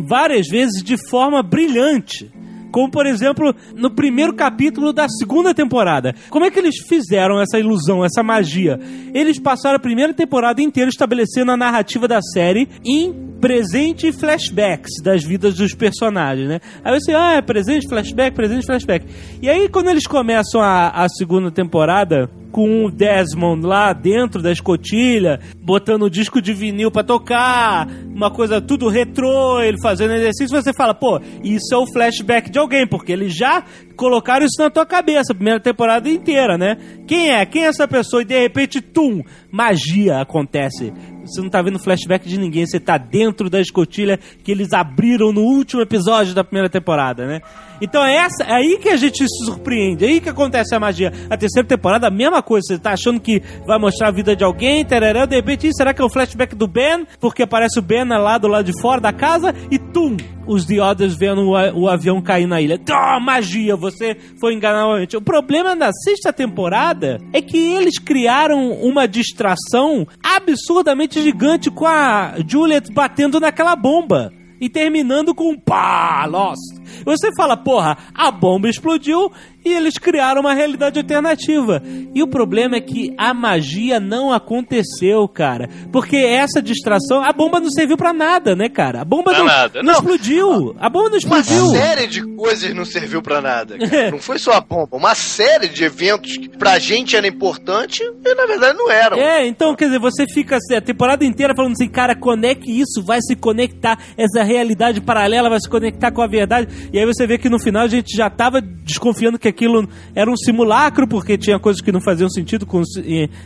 várias vezes de forma brilhante. Como, por exemplo, no primeiro capítulo da segunda temporada. Como é que eles fizeram essa ilusão, essa magia? Eles passaram a primeira temporada inteira estabelecendo a narrativa da série em presente e flashbacks das vidas dos personagens, né? Aí você, ah, é presente, flashback, presente, flashback. E aí, quando eles começam a, a segunda temporada, com o Desmond lá dentro da escotilha, botando o disco de vinil pra tocar, uma coisa tudo retrô, ele fazendo exercício, você fala, pô, isso é o flashback de alguém, porque eles já colocaram isso na tua cabeça, primeira temporada inteira, né? Quem é? Quem é essa pessoa? E de repente, tum, magia acontece. Você não tá vendo flashback de ninguém, você tá dentro da escotilha que eles abriram no último episódio da primeira temporada, né? Então é, essa, é aí que a gente se surpreende, é aí que acontece a magia. A terceira temporada, a mesma coisa, você tá achando que vai mostrar a vida de alguém, tereré, de repente, será que é o flashback do Ben? Porque aparece o Ben lá do lado de fora da casa e tum! Os The Others vendo o, o avião cair na ilha. Tá, magia, você foi novamente. O problema da sexta temporada é que eles criaram uma distração absurdamente gigante com a Juliet batendo naquela bomba e terminando com um pá, lost. Você fala, porra, a bomba explodiu e eles criaram uma realidade alternativa. E o problema é que a magia não aconteceu, cara. Porque essa distração, a bomba não serviu pra nada, né, cara? A bomba Pra não, nada. não Não. explodiu. A bomba não Uma explodiu. série de coisas não serviu pra nada. (laughs) cara. Não foi só a bomba. Uma série de eventos que pra gente era importante e na verdade não eram. É, então, quer dizer, você fica assim, a temporada inteira falando assim, cara, como é que isso vai se conectar, essa realidade paralela vai se conectar com a verdade, e aí você vê que no final a gente já tava desconfiando que aquilo era um simulacro, porque tinha coisas que não faziam sentido com,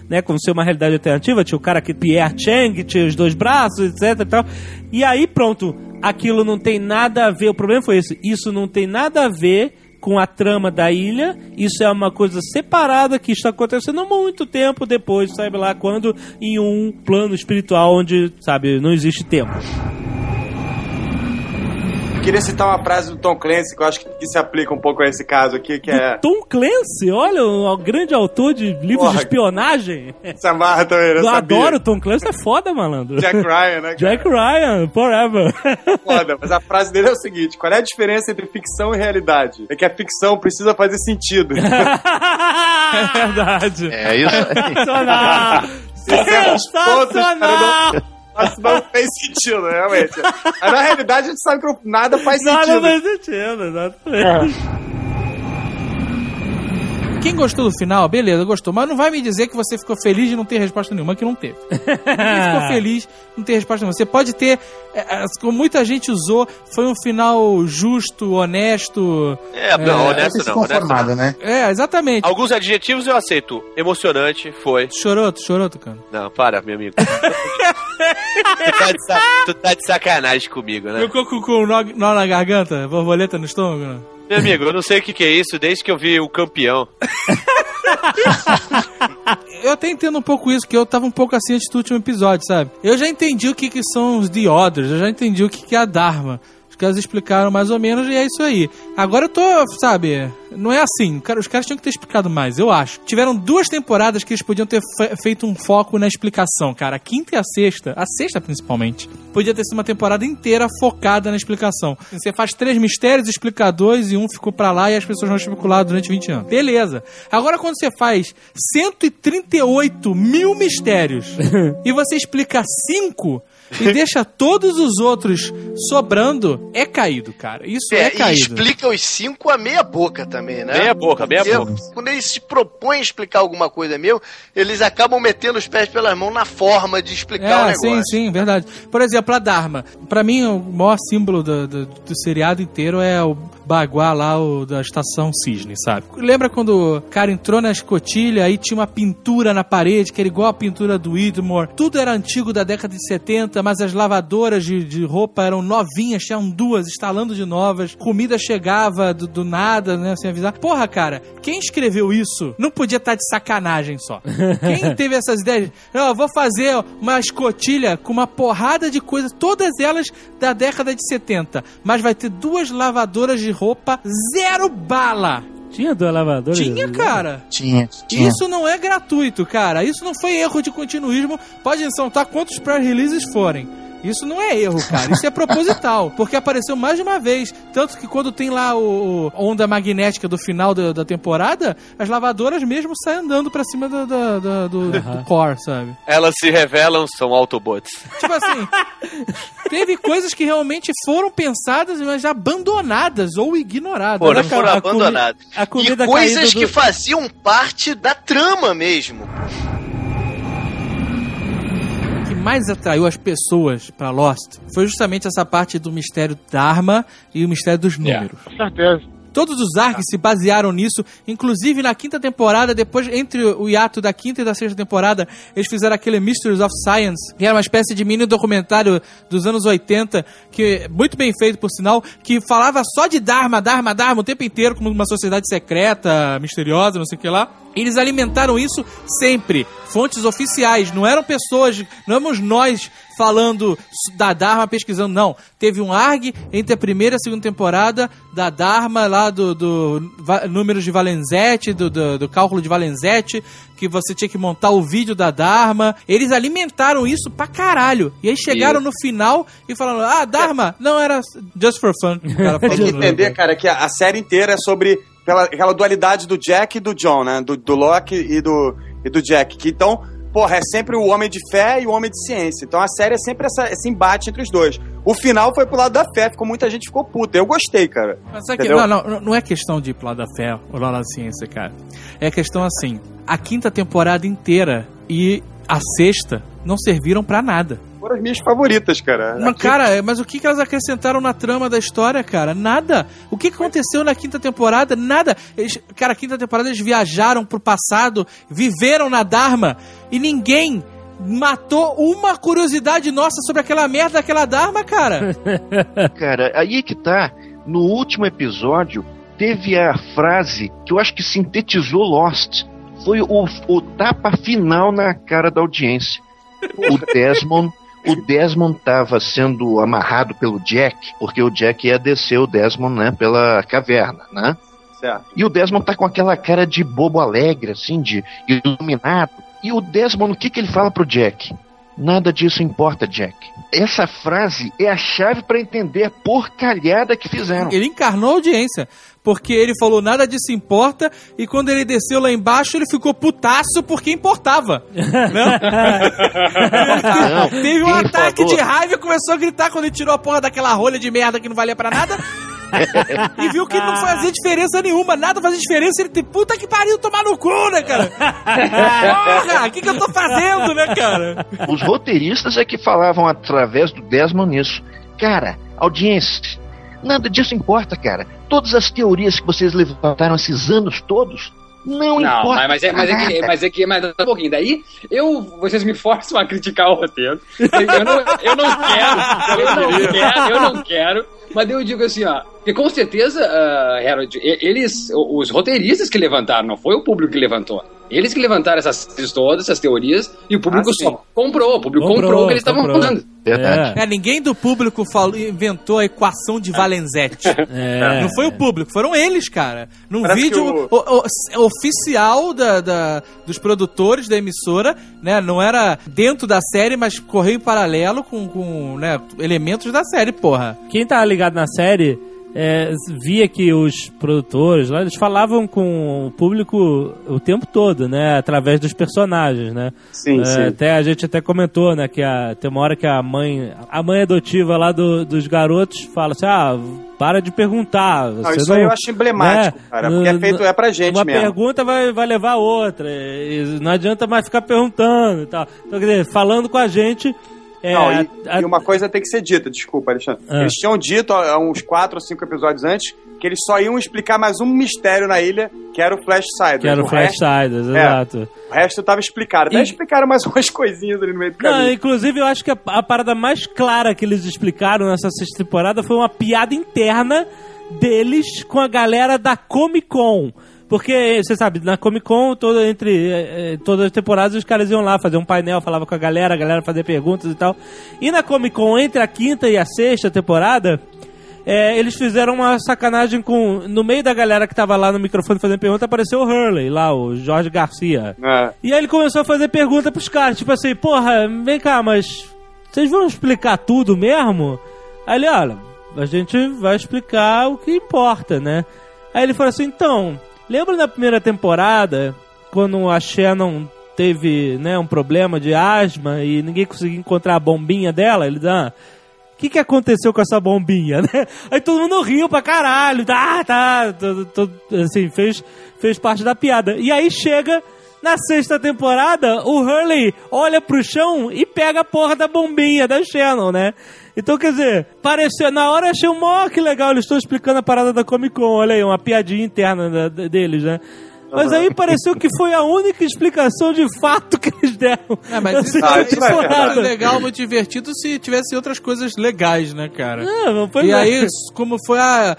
né, com ser uma realidade alternativa, tinha o cara que Pierre Chang, tinha os dois braços, etc e tal, e aí pronto, aquilo não tem nada a ver, o problema foi esse, isso não tem nada a ver com a trama da ilha. Isso é uma coisa separada que está acontecendo muito tempo depois, sabe lá quando, em um plano espiritual onde, sabe, não existe tempo. Eu queria citar uma frase do Tom Clancy que eu acho que se aplica um pouco a esse caso aqui, que é. Tom Clancy, olha, o grande autor de livros Porra, de espionagem. Se amarra também, né? Eu Sabia. adoro Tom Clancy, é foda, malandro. Jack Ryan, né? Jack Ryan, forever. Foda, mas a frase dele é o seguinte: qual é a diferença entre ficção e realidade? É que a ficção precisa fazer sentido. (laughs) é verdade. É isso. Sensacional! É pontos, cara, Sensacional! Não- Mas não fez sentido, realmente. Mas na realidade a gente sabe que nada faz Nada sentido. faz sentido, exatamente. Quem gostou do final, beleza, gostou. Mas não vai me dizer que você ficou feliz de não ter resposta nenhuma, que não teve. (laughs) Ninguém ficou feliz de não ter resposta nenhuma. Você pode ter, é, é, como muita gente usou, foi um final justo, honesto. É, não, honesto Esse não, honesto conformado, né? É, exatamente. Alguns adjetivos eu aceito. Emocionante, foi. Chorou, tu chorou, Tucano? Não, para, meu amigo. (laughs) tu, tá de tu tá de sacanagem comigo, né? Ficou com, com nó, nó na garganta, borboleta no estômago? Não? Meu amigo, eu não sei o que, que é isso desde que eu vi o campeão. (laughs) Eu até entendo um pouco isso, que eu tava um pouco assim antes do último episódio, sabe? Eu já entendi o que, que são os The Others, eu já entendi o que, que é a Dharma. Os caras explicaram mais ou menos e é isso aí. Agora eu tô, sabe, não é assim. Os caras tinham que ter explicado mais, eu acho. Tiveram duas temporadas que eles podiam ter fe- feito um foco na explicação, cara. A quinta e a sexta, a sexta principalmente, podia ter sido uma temporada inteira focada na explicação. Você faz três mistérios, explica dois e um ficou pra lá e as pessoas vão especular durante 20 anos. Beleza. Agora quando você faz 138 mil mistérios (laughs) e você explica cinco e deixa todos os outros sobrando, é caído, cara. Isso é, É, e caído. explica os cinco a meia boca também, né? Meia boca, meia Porque boca. Quando eles se propõem a explicar alguma coisa mesmo, eles acabam metendo os pés pelas mãos na forma de explicar o É, negócio. sim, sim, verdade. Por exemplo, a Dharma. Pra mim, o maior símbolo do, do, do seriado inteiro é o baguá lá o, da estação Cisne, sabe? Lembra quando o cara entrou na escotilha aí tinha uma pintura na parede que era igual a pintura do Widmore? Tudo era antigo da década de 70, mas as lavadoras de, de roupa eram novinhas, tinham duas instalando de novas, comida chegava do, do nada, né, sem avisar. Porra, cara, quem escreveu isso não podia estar de sacanagem só. Quem (laughs) teve essas ideias? Eu vou fazer uma escotilha com uma porrada de coisas, todas elas da década de 70, mas vai ter duas lavadoras de roupa, zero bala. Tinha duas lavadoras? Tinha, cara. Tinha, tinha. Isso não é gratuito, cara. Isso não foi erro de continuismo. Pode soltar quantos pré-releases forem. Isso não é erro, cara. Isso é proposital. (laughs) Porque apareceu mais de uma vez. Tanto que quando tem lá o, o onda magnética do final da, da temporada, as lavadoras mesmo saem andando pra cima do, do, do, do- do core, sabe? Elas se revelam, são Autobots. Tipo assim, (laughs) teve coisas que realmente foram pensadas, mas abandonadas ou ignoradas. Foram, né, foram abandonadas. a comida e coisas caída que do- faziam parte da trama mesmo. O que mais atraiu as pessoas pra Lost foi justamente essa parte do mistério Dharma e o mistério dos números. Com certeza. Todos os arcs se basearam nisso, inclusive na quinta temporada, depois, entre o hiato da quinta e da sexta temporada, eles fizeram aquele Mysteries of Science, que era uma espécie de mini documentário dos anos 80, que muito bem feito, por sinal, que falava só de Dharma, Dharma, Dharma o tempo inteiro, como uma sociedade secreta, misteriosa, não sei o que lá. Eles alimentaram isso sempre. Fontes oficiais, não eram pessoas, não éramos nós falando da Dharma pesquisando, não. Teve um ARG entre a primeira e a segunda temporada da Dharma, lá do, do números de Valenzetti, do, do, do cálculo de Valenzetti, que você tinha que montar o vídeo da Dharma. Eles alimentaram isso pra caralho. E aí chegaram no final e falaram: Ah, Dharma, não era just for fun. Tem que entender, cara, que a, a série inteira é sobre pela, aquela dualidade do Jack e do John, né? Do, do Locke e do, e do Jack. Que então, porra, é sempre o homem de fé e o homem de ciência. Então a série é sempre essa, esse embate entre os dois. O final foi pro lado da fé, ficou muita gente ficou puta. Eu gostei, cara. Mas sabe que, não, não, não é questão de ir pro lado da fé ou lá da ciência, cara. É questão assim: a quinta temporada inteira e a sexta não serviram pra nada. Foram as minhas favoritas, cara. Mas, cara, mas o que, que elas acrescentaram na trama da história, cara? Nada. O que, que aconteceu na quinta temporada? Nada. Eles, cara, a quinta temporada eles viajaram pro passado, viveram na Dharma e ninguém matou uma curiosidade nossa sobre aquela merda daquela Dharma, cara. (laughs) Cara, aí é que tá. No último episódio, teve a frase que eu acho que sintetizou Lost. Foi o, o tapa final na cara da audiência. O (laughs) Desmond. O Desmond estava sendo amarrado pelo Jack, porque o Jack ia descer o Desmond, né, pela caverna, né? Certo. E o Desmond tá com aquela cara de bobo alegre, assim, de iluminado. E o Desmond, o que, que ele fala pro Jack? Nada disso importa, Jack. Essa frase é a chave pra entender a porcalhada que fizeram. Ele encarnou a audiência. Porque ele falou nada disso importa, e quando ele desceu lá embaixo, ele ficou putaço porque importava. Né? (laughs) Não, (laughs) Teve um ataque de raiva e começou a gritar quando ele tirou a porra daquela rolha de merda que não valia pra nada. (laughs) e viu que não fazia diferença nenhuma, nada fazia diferença. Ele tem puta que pariu tomar no cu, né, cara? Porra, o que, que eu tô fazendo, né, cara? Os roteiristas é que falavam através do Desmond nisso. Cara, audiência, nada disso importa, cara. Todas as teorias que vocês levantaram esses anos todos, não, Não, importa. mas, mas é, mas é que, mas é que, mas um pouquinho. Daí, eu, vocês me (laughs) forçam a criticar o roteiro. Eu não, eu não quero, eu não quero, eu não quero. Mas daí eu digo assim, ó, que com certeza, ah, Harold, e- eles, o- os roteiristas que levantaram, não foi o público que levantou. Eles que levantaram essas coisas todas, essas teorias, e o público Ah, só comprou. O público comprou, Comprou, o que eles estavam falando. Verdade. É, ninguém do público falou, inventou a equação de Valenzetti. (laughs) É. Não foi o público, foram eles, cara. Num Parece vídeo que o- o- oficial da, da- dos produtores da emissora, né? Não era dentro da série, mas correu em paralelo com, com né, elementos da série, porra. Quem tá ligado na série é, via que os produtores lá, eles falavam com o público o tempo todo, né? Através dos personagens, né? Sim, É, sim. Até a gente até comentou, né? Que a, tem uma hora que a mãe, a mãe adotiva lá do- dos garotos fala assim: ah, para de perguntar. Não, isso aí eu acho emblemático, né? cara, porque é feito é pra gente Uma mesmo. pergunta vai, vai levar a outra. não adianta mais ficar perguntando e tal. Então, quer dizer, falando com a gente. É, Não, e, a- e uma coisa tem que ser dita, desculpa, Alexandre. Ah. Eles tinham dito há uns quatro ou cinco episódios antes que eles só iam explicar mais um mistério na ilha, que era o Flash Siders. que era o Flash resto, Siders, é. exato. o resto tava explicado. Até E- explicaram mais (laughs) umas coisinhas ali no meio do Não, caminho. inclusive eu acho que a, a parada mais clara que eles explicaram nessa sexta temporada foi uma piada interna deles com a galera da Comic Con. Porque, você sabe, na Comic Con, toda, entre eh, eh, todas as temporadas, os caras iam lá fazer um painel, falava com a galera, a galera fazia perguntas e tal. E na Comic Con, entre a quinta e a sexta temporada, eh, eles fizeram uma sacanagem com. No meio da galera que tava lá no microfone fazendo pergunta, apareceu o Hurley, lá, o Jorge Garcia. É. E aí ele começou a fazer pergunta pros caras, tipo assim, porra, vem cá, mas vocês vão explicar tudo mesmo? Aí ele, olha, a gente vai explicar o que importa, né? Aí ele falou assim, então, lembra na primeira temporada, quando a Shannon teve, né, um problema de asma e ninguém conseguia encontrar a bombinha dela? Ele dá... O que, que aconteceu com essa bombinha, (laughs) né? Aí todo mundo riu pra caralho. Tá, tá. tô- assim, fez, fez parte da piada. E aí chega na sexta temporada, o Hurley olha pro chão e pega a porra da bombinha da Shannon, né? Então, quer dizer, pareceu. Na hora eu achei um mó que legal, eles estão explicando a parada da Comic Con, olha aí, uma piadinha interna da- deles, né? Mas aí pareceu que foi a única explicação de fato que eles deram. É, mas isso, Ah, isso é é muito legal, muito divertido se tivesse outras coisas legais, né, cara? É, não foi e aí, como foi a,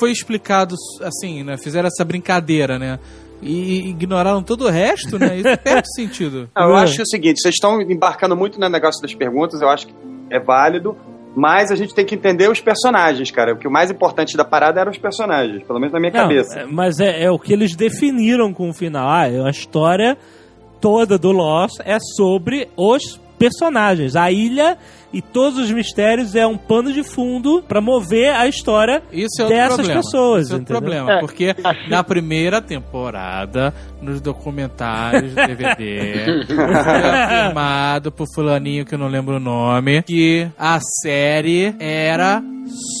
foi explicado assim, né? Fizeram essa brincadeira, né? E ignoraram todo o resto, né? Isso perde sentido. (laughs) Não, eu É. acho o seguinte, vocês estão embarcando muito no negócio das perguntas, eu acho que é válido, mas a gente tem que entender os personagens, cara. O que o mais importante da parada eram os personagens, pelo menos na minha Não, cabeça. é, mas é, é o que eles definiram com o final. Ah, a história toda do Lost é sobre os personagens. A ilha e todos os mistérios é um pano de fundo pra mover a história Isso é outro dessas problema. pessoas. Isso é outro entendeu? problema, É, porque na primeira temporada, nos documentários do DVD, foi (laughs) afirmado por fulaninho que eu não lembro o nome, que a série era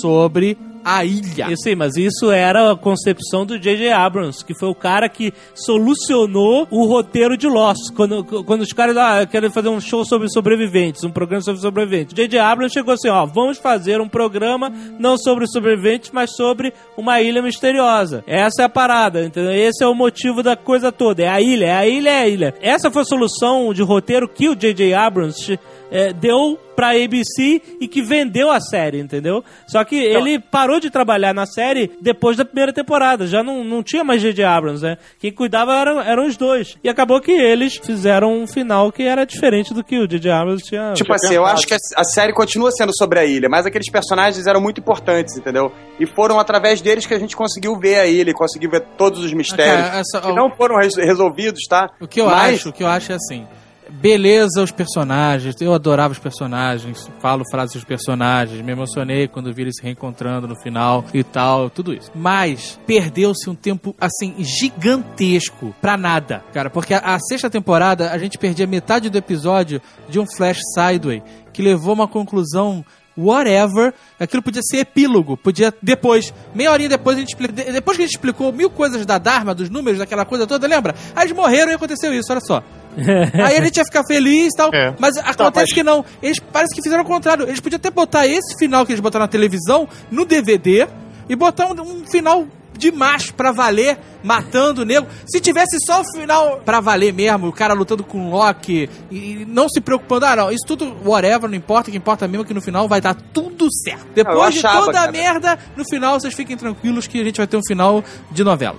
sobre a ilha. Eu sei, mas isso era a concepção do J.J. Abrams, que foi o cara que solucionou o roteiro de Lost. Quando, quando os caras ah, querem fazer um show sobre sobreviventes, um programa sobre sobreviventes. J.J. Abrams chegou assim, ó, vamos fazer um programa não sobre sobreviventes, mas sobre uma ilha misteriosa. Essa é a parada, entendeu? Esse é o motivo da coisa toda. É a ilha, é a ilha, é a ilha. Essa foi a solução de roteiro que o J.J. Abrams eh, deu pra ABC e que vendeu a série, entendeu? Só que ele parou de trabalhar na série depois da primeira temporada. Já não, não tinha mais J.J. Abrams, né? Quem cuidava eram, eram os dois. E acabou que eles fizeram um final que era diferente do que o J.J. Abrams tinha. Tipo tinha assim, eu pensado. acho que a, a série continua sendo sobre a ilha, mas aqueles personagens eram muito importantes, entendeu? E foram através deles que a gente conseguiu ver a ilha, e conseguiu ver todos os mistérios. Cara, essa- que não foram res- resolvidos, tá? O que eu Mas- acho, o que eu acho é assim. Beleza os personagens, eu adorava os personagens, falo frases dos personagens, me emocionei quando vi eles se reencontrando no final e tal, tudo isso. Mas perdeu-se um tempo assim gigantesco pra nada, cara, porque a, a sexta temporada a gente perdia metade do episódio de um Flash Sideway que levou uma conclusão whatever, aquilo podia ser epílogo, podia depois, meia horinha depois a gente explica, de- depois que a gente explicou mil coisas da Dharma, dos números, daquela coisa toda, lembra? Aí eles morreram e aconteceu isso, olha só. (laughs) Aí a gente ia ficar feliz e tal, É. mas acontece Tá, mas- que não. Eles parece que fizeram o contrário. Eles podiam até botar esse final que eles botaram na televisão no DVD e botar um, um final de macho pra valer, matando o nego. Se tivesse só o final pra valer mesmo, o cara lutando com o Loki e e não se preocupando, ah, não, isso tudo, whatever, não importa, o que importa mesmo é que no final vai dar tudo certo. Depois de achava, toda a cara. merda, no final vocês fiquem tranquilos que a gente vai ter um final de novela.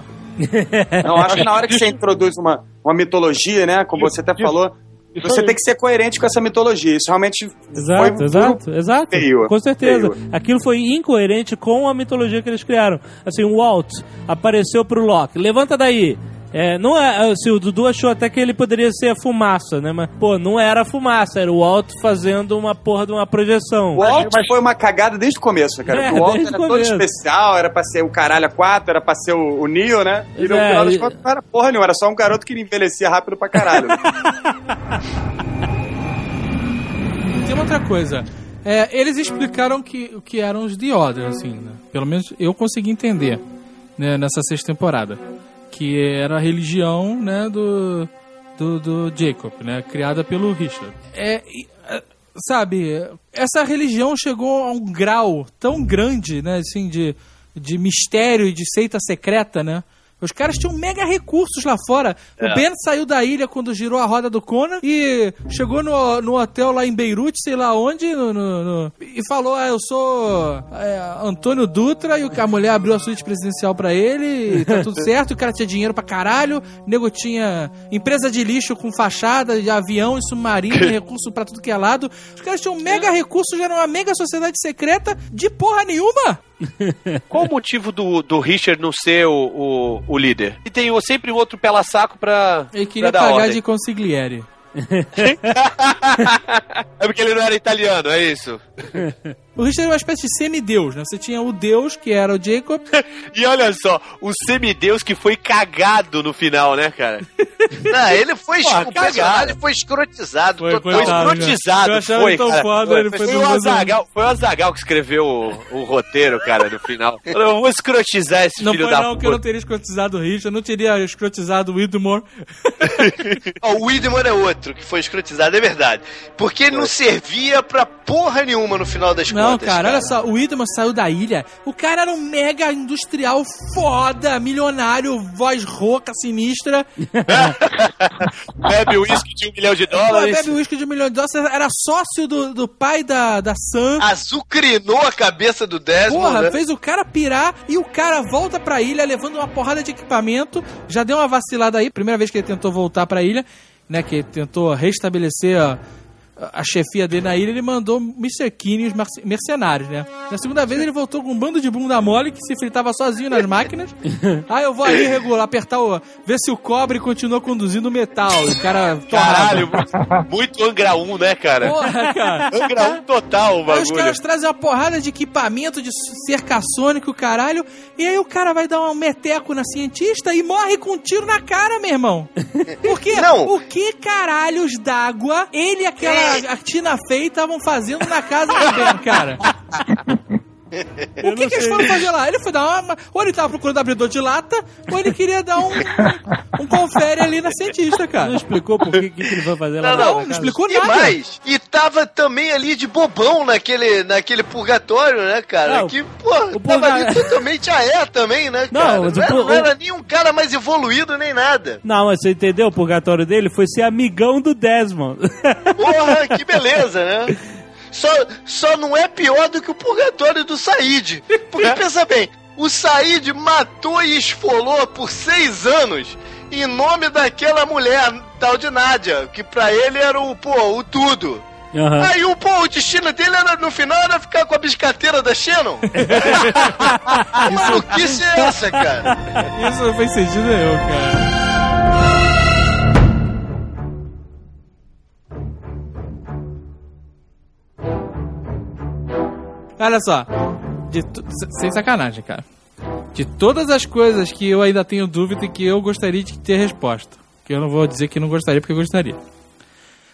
Não, acho que na hora que você (laughs) introduz uma, uma mitologia, né? Como você até falou, isso você aí. tem que ser coerente com essa mitologia. Isso realmente Exato, foi exato, exato. feio, com certeza. feio. Aquilo foi incoerente com a mitologia que eles criaram. Assim, o Walt apareceu pro Loki. Levanta daí. É, não é, assim, o Dudu achou até que ele poderia ser a fumaça, né? Mas, pô, não era a fumaça, era o Walt fazendo uma porra de uma projeção. O Walt foi uma cagada desde o começo, cara. É, o Walt desde era todo começo. especial, era pra ser o caralho a 4, era pra ser o, o Neo, né? E no É, final das e- contas não era porra nenhuma, era só um garoto que envelhecia rápido pra caralho. (laughs) Tem uma outra coisa. É, eles explicaram que, o que eram os The Order, assim, né? Pelo menos eu consegui entender né, nessa sexta temporada. Que era a religião né, do, do, do Jacob, né? Criada pelo Richard. É, é, sabe, essa religião chegou a um grau tão grande, né, assim, de, de mistério e de seita secreta, né? Os caras tinham mega recursos lá fora. O É. Ben saiu da ilha quando girou a roda do Conan e chegou no, no hotel lá em Beirute, sei lá onde, no- no- no- e falou: ah, eu sou é, Antônio Dutra, e o- a mulher abriu a suíte presidencial pra ele, e tá tudo (laughs) certo, o cara tinha dinheiro pra caralho, o nego tinha empresa de lixo com fachada, de avião e submarino, (laughs) recurso pra tudo que é lado. Os caras tinham mega recursos, já era uma mega sociedade secreta de porra nenhuma. (laughs) Qual o motivo do, do Richard não ser o, o, o líder? E tem sempre um outro pela saco pra, Ele queria pra dar pagar ordem. de consigliere. (laughs) É porque ele não era italiano, é isso? (laughs) O Richard era uma espécie de semideus, né? Você tinha o deus, que era o Jacob. (laughs) E olha só, o semideus que foi cagado no final, né, cara? Não, ele foi. Porra, o personagem foi escrotizado. Foi, total. Foi escrotizado, foi, tão cara. foda, foi, ele foi foi o Azagal, foi o Azagal que escreveu o, o roteiro, cara, no final. Eu vou escrotizar esse Não filho foi da não que eu não teria escrotizado o Richard, eu não teria escrotizado o Widmore. (laughs) O Widman é outro que foi escrotizado, é verdade. Porque ele não servia pra porra nenhuma no final das Não, contas. cara, olha só, o Widmore saiu da ilha, o cara era um mega industrial foda, milionário, voz rouca, sinistra. (laughs) Bebe uísque de um milhão de dólares. bebe uísque de um milhão de dólares, era sócio do, do pai da, da Sam. Azucrinou a cabeça do Desmond. Porra, né? fez o cara pirar e o cara volta pra ilha levando uma porrada de equipamento. Já deu uma vacilada aí, primeira vez que ele tentou voltar pra ilha, né? Que ele tentou restabelecer a, a chefia dele na ilha, ele mandou Mr. Kinney e os merce- mercenários, né? Na segunda vez ele voltou com um bando de bunda mole que se fritava sozinho nas máquinas. (laughs) ah, eu vou ali regular, apertar o. ver se o cobre continua conduzindo o metal. O cara. Caralho, muito Angra 1, né, cara? Porra, cara. Angra 1 total o Aí os bagulho. caras trazem uma porrada de equipamento, de cerca sônica, o caralho. E aí o cara vai dar um meteco na cientista e morre com um tiro na cara, meu irmão. Por quê? Não. O que caralhos d'água ele e aquela a Tina Fey estavam fazendo na casa do Ben, cara? (laughs) O que, que eles foram fazer lá? Ele foi dar uma. Ou ele tava procurando abridor de lata, ou ele queria dar um, um confere ali na cientista, cara. Não explicou por que, que ele vai fazer lá Não, na não, Não, não explicou E nada. mais, e tava também ali de bobão naquele, naquele purgatório, né, cara? Não, que, porra, o tava purga- ali totalmente aé também, né, Não, cara? Não, mas o era, pu- não era nem um cara mais evoluído nem nada. Não, mas você entendeu? O purgatório dele foi ser amigão do Desmond. Porra, que beleza, né? (laughs) Só, só não é pior do que o purgatório do Said. Porque (laughs) pensa bem, o Said matou e esfolou por seis anos em nome daquela mulher, tal de Nádia, que pra ele era o, pô, o tudo. Aham. Aí o, pô, o destino dele era, no final era ficar com a biscateira da Shannon. (laughs) que maluquice é essa, cara? Isso não fez sentido nenhum, cara. Olha só, sem sacanagem, cara. De todas as coisas que eu ainda tenho dúvida e que eu gostaria de ter resposta, que eu não vou dizer que não gostaria porque eu gostaria.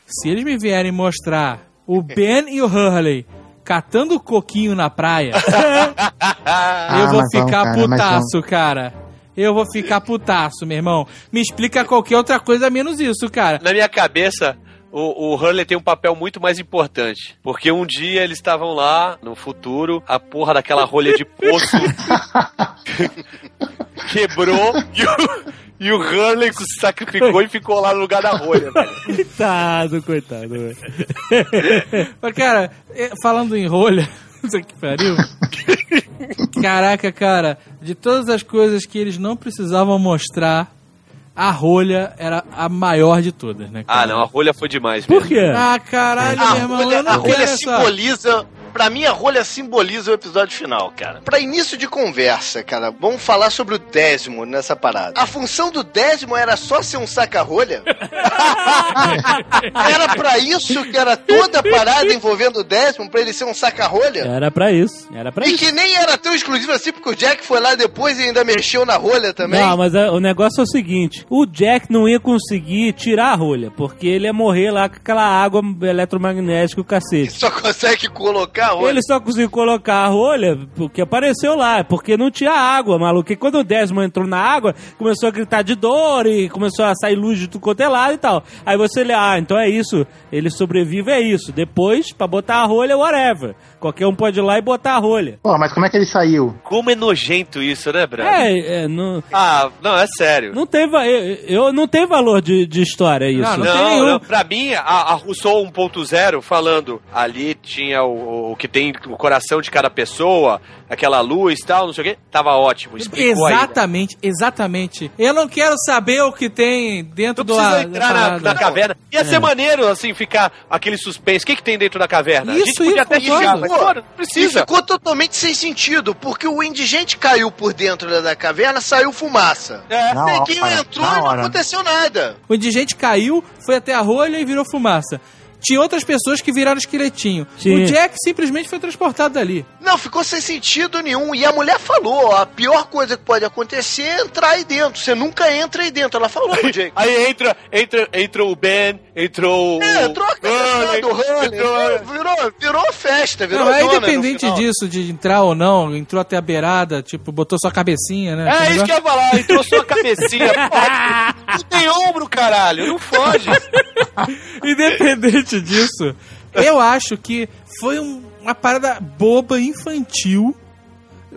Se eles me vierem mostrar o (laughs) Ben e o Hurley catando coquinho na praia, (laughs) eu vou vão, ficar cara, mas putaço, cara. Eu vou ficar putaço, meu irmão. Me explica qualquer outra coisa menos isso, cara. Na minha cabeça, o, o Hurley tem um papel muito mais importante. Porque um dia eles estavam lá, no futuro, a porra daquela rolha de poço (laughs) quebrou e o, e o Hurley se sacrificou e ficou lá no lugar da rolha, velho. Coitado, coitado. velho. (laughs) Mas, cara, é, falando em rolha, (laughs) isso que pariu. Caraca, cara, de todas as coisas que eles não precisavam mostrar, a rolha era a maior de todas, né? Ah, cara? não, a rolha foi demais Por mesmo. quê? Ah, caralho, A meu irmão, rolha, eu a não rolha essa. simboliza Pra mim, a rolha simboliza o episódio final, cara. Pra início de conversa, cara, vamos falar sobre o Desmo nessa parada. A função do Desmo era só ser um saca-rolha? (laughs) era pra isso que era toda a parada envolvendo o Desmo, pra ele ser um saca-rolha? Era pra isso. Era pra E isso. que nem era tão exclusivo assim, porque o Jack foi lá depois e ainda mexeu na rolha também. Não, mas é- o negócio é o seguinte: o Jack não ia conseguir tirar a rolha, porque ele ia morrer lá com aquela água eletromagnética e o cacete. Só consegue colocar a rolha. Ele só conseguiu colocar a rolha porque apareceu lá, porque não tinha água, maluco. E quando o Desmond entrou na água, começou a gritar de dor e começou a sair luz de tudo quanto é lado e tal. Aí você lê, ah, então é isso, ele sobrevive, é isso. Depois, pra botar a rolha, whatever. Qualquer um pode ir lá e botar a rolha. Pô, mas como é que ele saiu? Como é nojento isso, né, Brad? É, é não, Ah, não, é sério. não tem, eu, eu não tem valor de, de história isso. Não, Não, não, pra mim, a, a Rousseau 1.0 falando ali tinha o, o que tem o coração de cada pessoa, aquela luz e tal, não sei o quê, tava ótimo. Explicou aí, né? Exatamente, exatamente. Eu não quero saber o que tem dentro Não do precisa da entrar na, na caverna. Ia É. ser maneiro, assim, ficar aquele suspense. O que, que tem dentro da caverna? a gente Isso, podia isso, até concordo. chegar, mas pô, não E precisa. ficou totalmente sem sentido, porque o indigente caiu por dentro da- caverna, saiu fumaça. É. Neguinho hora, entrou na e não hora. aconteceu nada. O indigente caiu, foi até a rolha e virou fumaça. Tinha outras pessoas que viraram esqueletinho. Sim. O Jack simplesmente foi transportado dali. Não, ficou sem sentido nenhum. E a mulher falou: ó, a pior coisa que pode acontecer é entrar aí dentro. Você nunca entra aí dentro. Ela falou pro Jake. (laughs) Aí entra, entra, entrou o Ben, entrou É, o. entrou a cabeçada do Honey. entrou- Virou, virou festa, virou Não, no independente final. disso, de entrar ou não, entrou até a beirada, tipo, botou sua cabecinha, né? É Aquele isso que eu ia falar, entrou sua (laughs) cabecinha. Pode. (laughs) Não tem ombro, caralho, não foge. (laughs) Independente disso, eu acho que foi um- uma parada boba, infantil,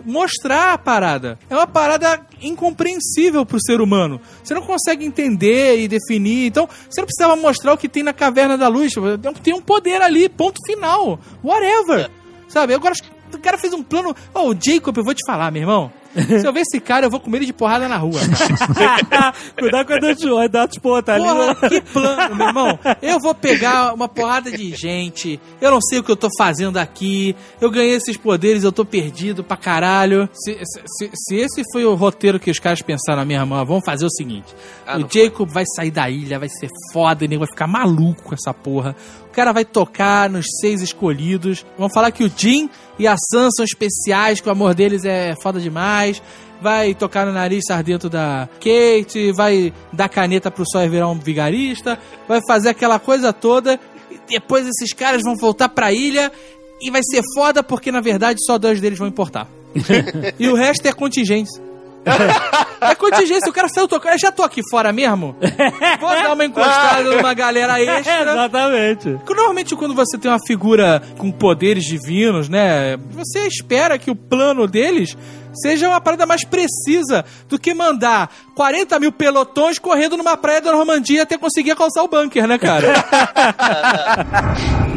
mostrar a parada. É uma parada incompreensível pro ser humano. Você não consegue entender e definir. Então, você não precisava mostrar o que tem na caverna da luz. Tem um poder ali, ponto final. Whatever. Sabe? Agora, acho que o cara fez um plano. Ô, o Jacob, eu vou te falar, meu irmão. Se eu ver esse cara, eu vou comer ele de porrada na rua. (laughs) Cuidado com a Dante Dante Pô, tá ali. Porra, né? que plano, meu irmão. Eu vou pegar uma porrada de gente. Eu não sei o que eu tô fazendo aqui. Eu ganhei esses poderes, eu tô perdido pra caralho. Se, se- se- se esse foi o roteiro que os caras pensaram na minha mão, vamos fazer o seguinte: Ah, o Jacob vai sair da ilha, vai ser foda, o nego vai ficar maluco com essa porra. O cara vai tocar nos seis escolhidos. Vão falar que o Jim e a Sam são especiais, que o amor deles é foda demais. Vai tocar no nariz sardento da Kate, vai dar caneta pro Sawyer virar um vigarista, vai fazer aquela coisa toda. E depois esses caras vão voltar pra ilha e vai ser foda porque na verdade só dois deles vão importar. (laughs) e o resto é contingência. (laughs) É contingência, o cara saiu tocando. Eu já tô aqui fora mesmo. Vou dar uma encostada numa galera extra. (laughs) Exatamente. Porque Normalmente, quando você tem uma figura com poderes divinos, né? Você espera que o plano deles seja uma parada mais precisa do que mandar 40 mil pelotões correndo numa praia da Normandia até conseguir alcançar o bunker, né, cara?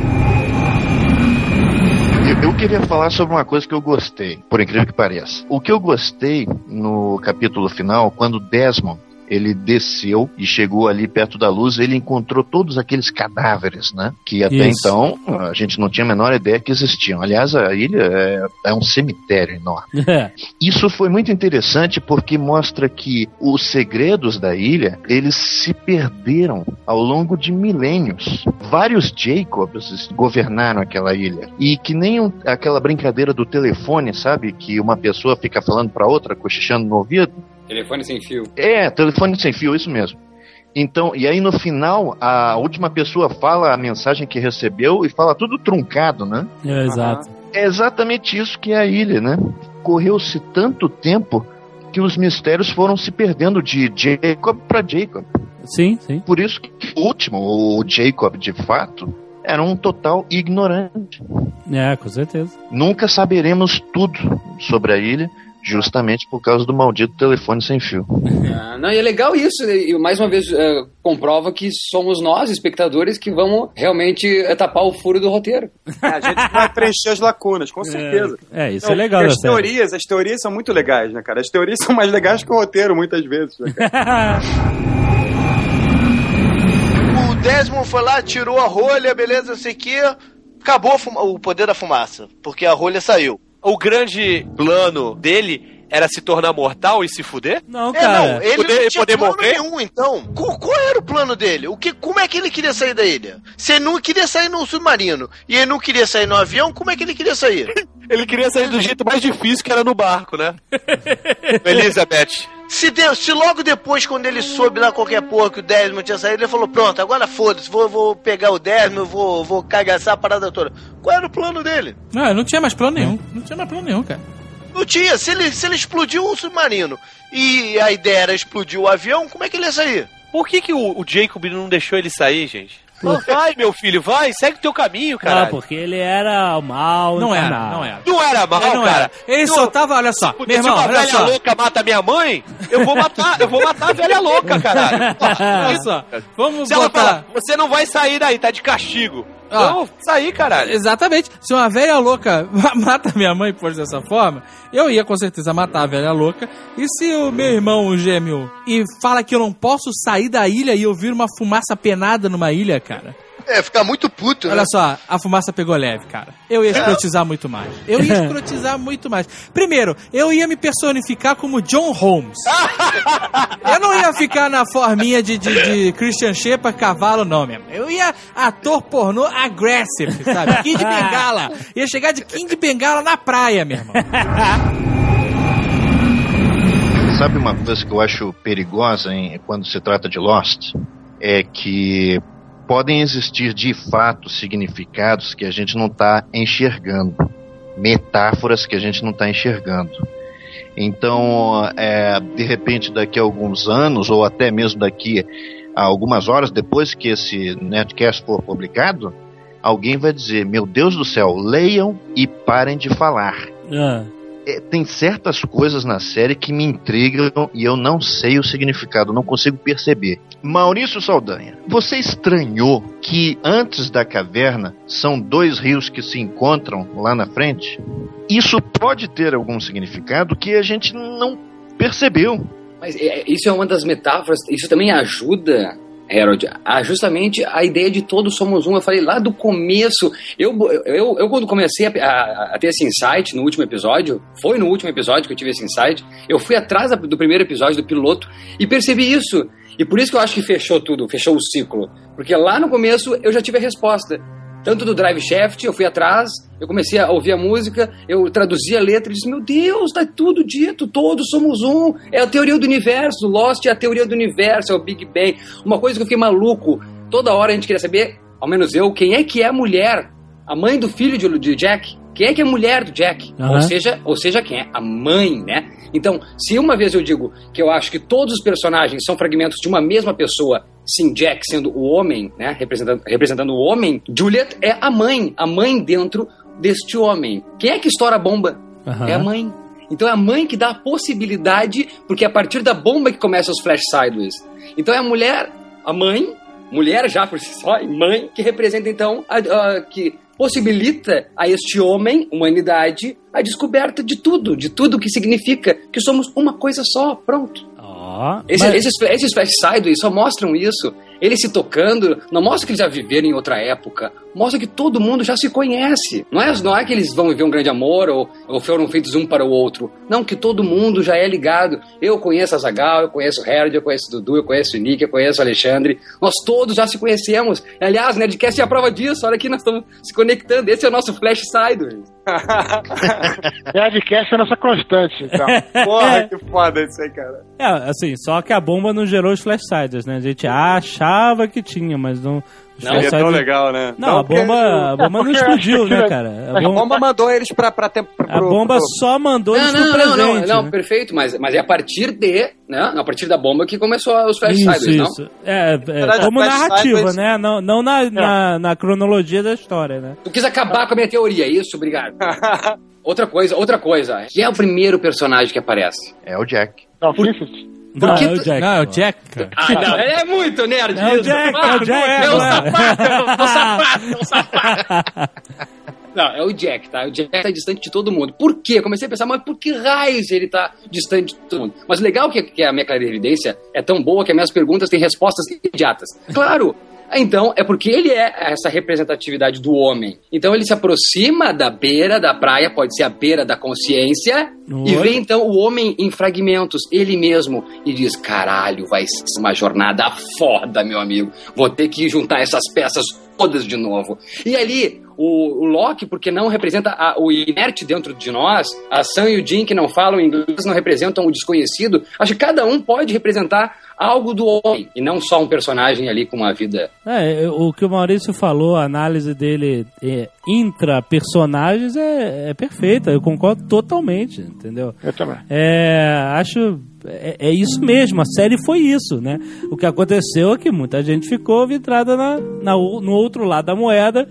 (laughs) Eu, queria falar sobre uma coisa que eu gostei, por incrível que pareça. O que eu gostei no capítulo final, quando Desmond ele desceu e chegou ali perto da luz, ele encontrou todos aqueles cadáveres, né? Que até Isso. então a gente não tinha a menor ideia que existiam. Aliás, a ilha é, é um cemitério enorme. (laughs) É. Isso foi muito interessante porque mostra que os segredos da ilha, eles se perderam ao longo de milênios. Vários Jacobs governaram aquela ilha. E que nem um- aquela brincadeira do telefone, sabe? Que uma pessoa fica falando para outra, cochichando no ouvido. Telefone sem fio. É, telefone sem fio, isso mesmo. Então, e aí no final, a última pessoa fala a mensagem que recebeu e fala tudo truncado, né? É, Exato. É exatamente isso que é a ilha, né? Correu-se tanto tempo que os mistérios foram se perdendo de Jacob para Jacob. Sim, sim. Por isso que o último, o Jacob de fato, era um total ignorante. É, com certeza. Nunca saberemos tudo sobre a ilha, justamente por causa do maldito telefone sem fio. Ah, não, e é legal isso, né? e mais uma vez é, comprova que somos nós, espectadores, que vamos realmente é, tapar o furo do roteiro. É, a gente vai preencher as lacunas, com certeza. É, isso Não, é legal As teorias, as teorias são muito legais, né, cara? As teorias (laughs) são mais legais que o roteiro, muitas vezes. Né, cara? (laughs) O Desmond foi lá, tirou a rolha, beleza, não sei o quê. acabou o poder da fumaça, porque a rolha saiu. O grande plano dele era se tornar mortal e se fuder? Não, É, não, ele Poder- não tinha poder plano morrer? nenhum, então. Qual, qual era o plano dele? O que, como é que ele queria sair da ilha? Se ele não queria sair no submarino e ele não queria sair no avião, como é que ele queria sair? (laughs) Ele queria sair do jeito mais difícil que era no barco, né? (laughs) Elizabeth. Se, deu, se logo depois, quando ele soube lá qualquer porra que o Desmond tinha saído, ele falou: Pronto, agora foda-se, vou, vou pegar o Desmond, vou, vou cagaçar a parada toda. Qual era o plano dele? Não, não tinha mais plano nenhum. Não tinha mais plano nenhum, cara. Não tinha. Se ele, se ele explodiu o submarino e a ideia era explodir o avião, como é que ele ia sair? Por que, que o, o Jacob não deixou ele sair, gente? Não, vai, meu filho, vai, segue o teu caminho, cara. Ah, porque ele era mal Não era, não era. Não era mal, Ele não cara. era. Ele Não, só tava, olha só, meu se irmão, uma olha velha só. louca mata minha mãe, eu vou matar, eu vou matar a velha louca, caralho. (laughs) Olha só, vamos Se ela botar... falar, você não vai sair daí, tá de castigo. Ah. Sair, caralho. Exatamente. Se uma velha louca (laughs) mata minha mãe por dessa forma, eu ia com certeza matar a velha louca. E se o meu irmão gêmeo e fala que eu não posso sair da ilha e eu vir uma fumaça penada numa ilha, cara? É, ficar muito puto, Olha só, a fumaça pegou leve, cara. Eu ia escrotizar muito mais. Eu ia (laughs) escrotizar muito mais. Primeiro, eu ia me personificar como John Holmes. (laughs) Eu não ia ficar na forminha de, de, de Christian Shepard cavalo, não, mesmo. Eu ia ator pornô aggressive, sabe? Kid (laughs) Bengala. Ia chegar de Kid Bengala na praia, meu irmão. Sabe uma coisa que eu acho perigosa em, quando se trata de Lost? É que podem existir de fato significados que a gente não está enxergando, metáforas que a gente não está enxergando. Então, é, de repente, daqui a alguns anos, ou até mesmo daqui a algumas horas depois que esse netcast for publicado, alguém vai dizer: Meu Deus do céu, leiam e parem de falar. Ah. É, tem certas coisas na série que me intrigam e eu não sei o significado, não consigo perceber. Maurício Saldanha, você estranhou que antes da caverna são dois rios que se encontram lá na frente? Isso pode ter algum significado que a gente não percebeu. Mas é, isso é uma das metáforas, isso também ajuda, Harold, a justamente a ideia de todos somos um. Eu falei lá do começo, eu, eu, eu quando comecei a, a- a ter esse insight no último episódio, foi no último episódio que eu tive esse insight, eu fui atrás do primeiro episódio do piloto e percebi isso. E por isso que eu acho que fechou tudo, fechou o ciclo. Porque lá no começo eu já tive a resposta. Tanto do Drive Shaft, eu fui atrás, eu comecei a ouvir a música, eu traduzi a letra e disse: Meu Deus, tá tudo dito, todos somos um. É a teoria do universo, Lost é a teoria do universo, é o Big Bang. Uma coisa que eu fiquei maluco, toda hora a gente queria saber, ao menos eu, quem é que é a mulher, a mãe do filho de, de Jack? Quem é que é a mulher do Jack? Aham. Ou seja, ou seja, quem é a mãe, né? Então, se uma vez eu digo que eu acho que todos os personagens são fragmentos de uma mesma pessoa, sim, Jack sendo o homem, né, representando, representando o homem, Juliet é a mãe, a mãe dentro deste homem. Quem é que estoura a bomba? Aham. É a mãe. Então é a mãe que dá a possibilidade, porque é a partir da bomba que começam os flash sideways. Então é a mulher, a mãe, mulher já por si só, e mãe, que representa então, a, a- que possibilita a este homem, humanidade, a descoberta de tudo, de tudo que significa que somos uma coisa só, pronto. Ó. Esse- mas- esses, esses flash sideways só mostram isso. Eles se tocando, não mostra que eles já viveram em outra época, mostra que todo mundo já se conhece. Não é, não é que eles vão viver um grande amor ou, ou foram feitos um para o outro. Não, que todo mundo já é ligado. Eu conheço a Zagal, eu conheço o Harold, eu conheço o Dudu, eu conheço o Nick, eu conheço o Alexandre. Nós todos já se conhecemos. Aliás, o Nerdcast é a prova disso. Olha aqui, nós estamos se conectando. Esse é o nosso flash sideways. (laughs) Nerdcast é a nossa constante, então. (laughs) Porra, que foda isso aí, cara. É, assim, só que a bomba não gerou os flash siders, né? A gente achava que tinha, mas não. Não, é tão siders- legal, né? Não, a porque- bomba, a bomba não porque (laughs) explodiu, né, cara? A A bomba, bomba mandou eles pra, pra tempo. a bomba só mandou eles Não, pro não, não, presente. não, não, né? perfeito, mas, mas é a partir de, né? A partir da bomba que começou os flash Isso, sideways, não? isso. É, é, verdade, como narrativa, né? Não, não na, na, na cronologia da história, né? Tu quis acabar com a minha teoria, é isso? Obrigado. (laughs) outra coisa, outra coisa. Quem é o primeiro personagem que aparece? É o Jack. Não, Fifth. Não, que é o tu- Jack. Não, é o. Jack. Ah, não, ele (laughs) é muito nerd. É o. Jack, Ah, é o Jack, É o sapato, é o sapato, é o sapato. Não, é o Jack, tá? O Jack tá distante de todo mundo. Por quê? Comecei a pensar, mas por que raios ele tá distante de todo mundo? Mas o legal é que, que a minha clarividência é tão boa que as minhas perguntas têm respostas imediatas. Claro, Então, é porque ele é essa representatividade do homem. Então, ele se aproxima da beira da praia, pode ser a beira da consciência, e Olha. vê então o homem em fragmentos, ele mesmo, e diz: caralho, vai ser uma jornada foda, meu amigo. Vou ter que juntar essas peças todas de novo. E ali, o, o Loki, porque não representa a- o inerte dentro de nós, a Sam e o Jim, que não falam inglês, não representam o desconhecido. Acho que cada um pode representar algo do homem, e não só um personagem ali com uma vida. É, o que o Maurício falou, a análise dele é, intra-personagens é, é perfeita, eu concordo totalmente, entendeu? Eu também. É, acho. É, é isso mesmo, a série foi isso, né? O que aconteceu é que muita gente ficou vidrada na, na no outro lado da moeda,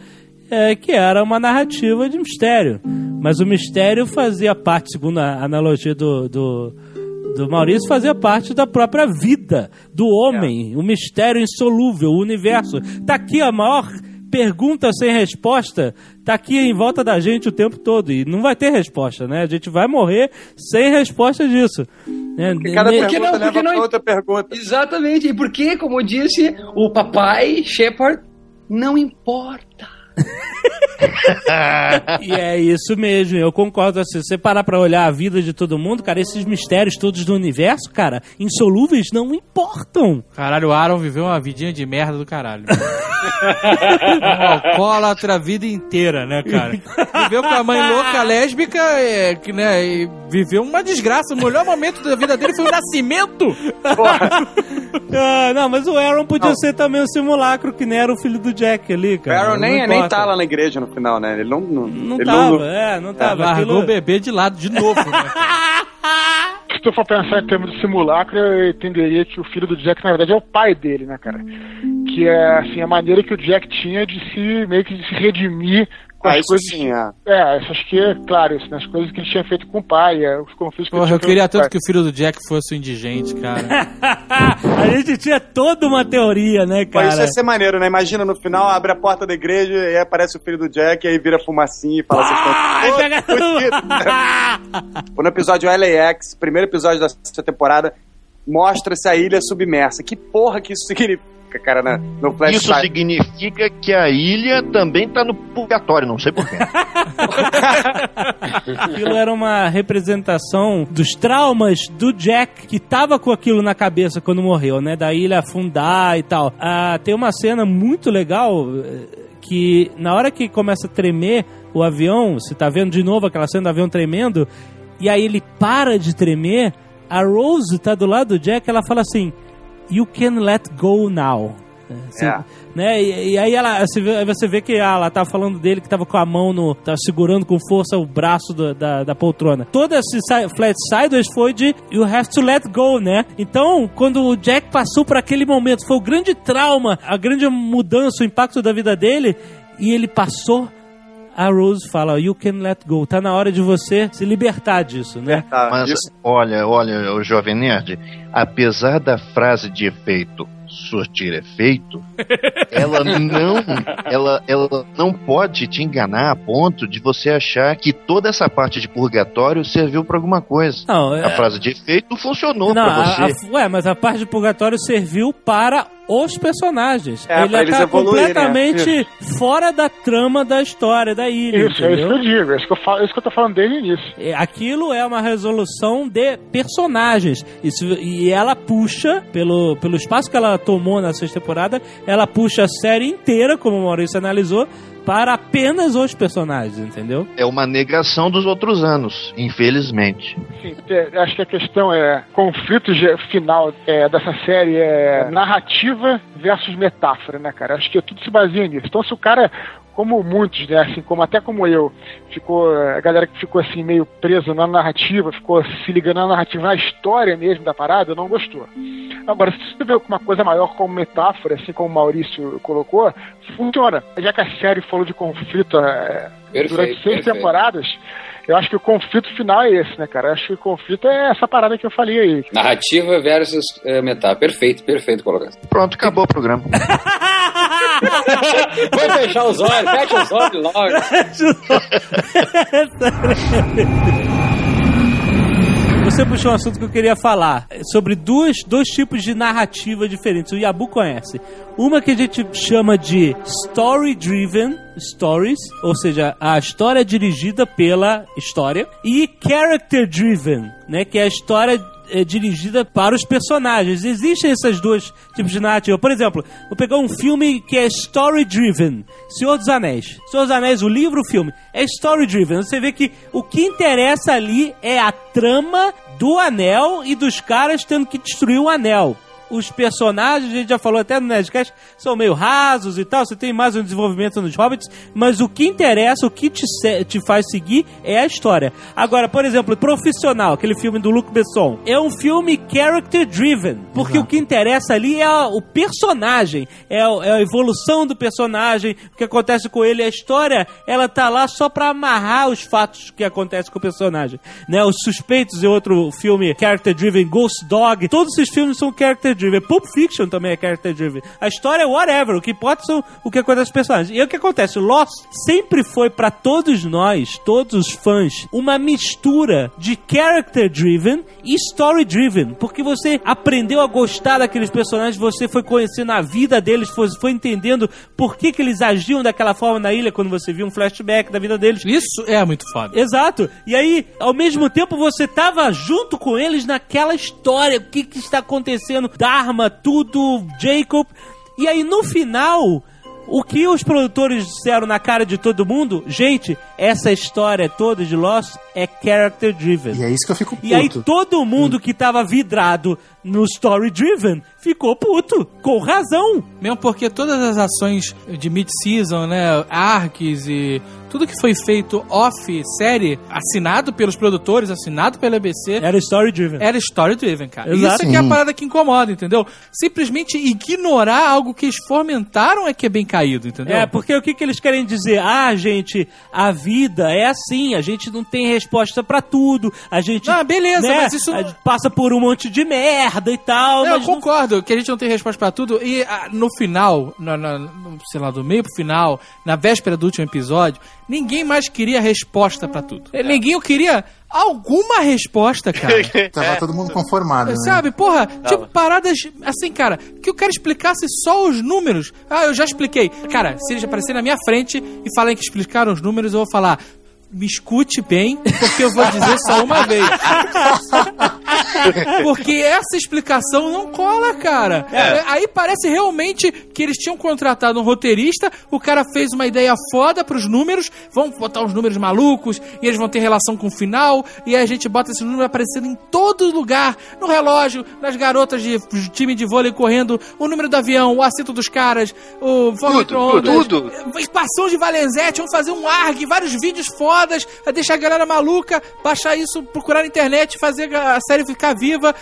é, que era uma narrativa de mistério. Mas o mistério fazia parte, segundo a analogia do, do, do Maurício, fazia parte da própria vida do homem, o mistério insolúvel, o universo. Tá aqui a maior pergunta sem resposta, tá aqui em volta da gente o tempo todo e não vai ter resposta, né? A gente vai morrer sem resposta disso. né? Cada Ne- pergunta não- leva porque não- pra outra pergunta. Exatamente, e porque, como eu disse, o papai Shepard não importa. (laughs) E é isso mesmo, eu concordo. assim, Se você parar pra olhar a vida de todo mundo, cara, esses mistérios todos do universo, cara, insolúveis, não importam. Caralho, o Aaron viveu uma vidinha de merda do caralho. um alcoólatra a vida inteira, né, cara? Viveu com a mãe louca lésbica, é, que, né, e viveu uma desgraça. O melhor momento da vida dele foi o nascimento. Ah, não, mas o Aaron podia ser também um simulacro, que nem era o filho do Jack ali, O cara. Aaron Não nem, nem importa. tá lá na igreja no final, né? Ele não. Não, Não ele tava, é, não tava. Largou Aquilo- o bebê de lado de novo, né? (laughs) Se tu for pensar em termos de simulacro, eu entenderia que o filho do Jack, na verdade, é o pai dele, né, cara? Que é, assim, a maneira que o Jack tinha de se, meio que de se redimir com Ah, as isso coisas... sim, é. É, que, claro, isso, né, as coisas que ele tinha feito com o pai, é, os conflitos que ele Porra, tinha eu queria tanto que o filho do Jack fosse um indigente, cara. (laughs) (laughs) a gente tinha toda uma teoria, né, Pô, isso cara? ia ser maneiro, né? Imagina no final, abre a porta da igreja e aparece o filho do Jack e aí vira fumacinha e fala assim: pega Pô, (laughs) No episódio LAX, primeiro episódio da sexta temporada, mostra-se a ilha submersa. Que porra que isso significa, cara, né? no flashback? Isso significa que a ilha também tá no purgatório, não sei porquê. (laughs) Aquilo era uma representação dos traumas do Jack, que tava com aquilo na cabeça quando morreu, né? Da ilha afundar e tal. Ah, tem uma cena muito legal eh, que na hora que começa a tremer o avião, você tá vendo de novo aquela cena do avião tremendo, e aí ele para de tremer, a Rose tá do lado do Jack, ela fala assim: You can let go now. Assim, É. né? E, e aí ela, você vê, aí você vê que ah, ela tava falando dele que tava com a mão no. tava segurando com força o braço do- da, da poltrona. Todo esse flat sideways foi de you have to let go, né? Então, quando o Jack passou por aquele momento, foi o grande trauma, a grande mudança, o impacto da vida dele, e ele passou. A Rose fala, you can let go. Tá na hora de você se libertar disso, né? Tá, Mas isso- olha, olha, o Jovem Nerd, apesar da frase de efeito surtir efeito, (laughs) ela não, ela, ela não pode te enganar a ponto de você achar que toda essa parte de purgatório serviu pra alguma coisa. Não, A é- frase de efeito funcionou Não, pra a- você. a- ué, mas a parte de purgatório serviu para os personagens. É, Ele pra eles tá evoluírem, completamente fora da trama da história da ilha, Isso, é isso que entendeu? eu digo, é isso que eu, falo, é isso que eu tô falando desde o início. É, Aquilo é uma resolução de personagens. Isso, e ela puxa, pelo, pelo espaço que ela tomou na sexta temporada, ela puxa a série inteira, como o Maurício analisou, para apenas os personagens, entendeu? É uma negação dos outros anos, infelizmente. Sim, é, acho que a questão é conflito final é, dessa série é narrativa versus metáfora, né, cara? Acho que tudo se baseia nisso. Então, se o cara, como muitos, né, assim, como até como eu, ficou a galera que ficou assim meio presa na narrativa, ficou se ligando na narrativa, na história mesmo da parada, não gostou. Agora, se você vê uma coisa maior como metáfora, assim como o Maurício colocou, funciona. Já que a série falou de conflito é, durante seis perfeito. temporadas, eu acho que o conflito final é esse, né, cara? Eu acho que o conflito é essa parada que eu falei aí. Narrativa versus eh, metáfora. Perfeito, perfeito colocação. Pronto, acabou o programa. (laughs) (laughs) Vai fechar os olhos, fecha os olhos logo. (laughs) você puxou um assunto que eu queria falar é sobre duas, dois tipos de narrativa diferentes. O Yabu conhece. Uma que a gente chama de story driven stories, ou seja, a história dirigida pela história, e character driven, né, que é a história é, dirigida para os personagens. Existem esses dois tipos de narrativa. Por exemplo, vou pegar um filme que é story driven, Senhor dos Anéis. Senhor dos Anéis, o livro, o filme, é story driven. Você vê que o que interessa ali é a trama do anel e dos caras tendo que destruir o anel. Os personagens, a gente já falou até no Nerdcast, são meio rasos e tal. Você tem mais um desenvolvimento nos Hobbits, mas o que interessa, o que te, te faz seguir é a história. Agora, por exemplo, Profissional, aquele filme do Luc Besson, é um filme character driven, porque o que interessa ali é a- o personagem, é a, é a evolução do personagem, o que acontece com ele, a história, ela tá lá só pra amarrar os fatos que acontecem com o personagem, né? Os Suspeitos é outro filme character driven, Ghost Dog, todos esses filmes são character driven, Pulp Fiction também é character driven. A história é whatever, o que importa são o que acontece com os personagens. E o que acontece? Lost sempre foi pra todos nós, todos os fãs, uma mistura de character driven e story driven, porque você aprendeu a gostar daqueles personagens, você foi conhecendo a vida deles, foi, foi entendendo por que, que eles agiam daquela forma na ilha quando você viu um flashback da vida deles. Isso é muito foda. Exato. E aí, ao mesmo tempo, você tava junto com eles naquela história. O que, que está acontecendo? Dharma, tudo, Jacob. E aí, no final, o que os produtores disseram na cara de todo mundo? Gente, essa história toda de Lost é character driven. E é isso que eu fico puto. E aí todo mundo que tava vidrado no story driven ficou puto, com razão. Mesmo porque todas as ações de mid-season, né, arcs e tudo que foi feito off-série, assinado pelos produtores, assinado pela ABC, Era story driven. era story-driven, cara. Exato. Isso é que é a parada que incomoda, entendeu? Simplesmente ignorar algo que eles fomentaram é que é bem caído, entendeu? É, porque o que, que eles querem dizer? Ah, gente, a vida é assim, a gente não tem resposta pra tudo, a gente. Ah, beleza, né, mas isso a não- gente passa por um monte de merda e tal, eu mas não concordo que a gente não tem resposta pra tudo. E ah, no final, na, na- sei lá, do meio pro final, na véspera do último episódio, ninguém mais queria resposta pra tudo. É. Ninguém queria alguma resposta, cara. (laughs) Tava todo mundo conformado, né? Sabe, porra, tipo, paradas assim, cara, que o cara explicasse só os números. Ah, eu já expliquei. Cara, se eles aparecerem na minha frente e falarem que explicaram os números, eu vou falar. Me escute bem, porque eu vou dizer só uma vez. (laughs) (laughs) Porque essa explicação não cola, cara. É, Aí parece realmente que eles tinham contratado um roteirista, o cara fez uma ideia foda pros números, vão botar uns números malucos, e eles vão ter relação com o final, e aí a gente bota esses números aparecendo em todo lugar, no relógio, nas garotas de time de vôlei correndo, o número do avião, o assento dos caras, o Tudo, micro-ondas, tudo. expansão de Valenzete, vamos fazer um ARG, vários vídeos fodas, deixar a galera maluca, baixar isso, procurar na internet, fazer a série ficar viva,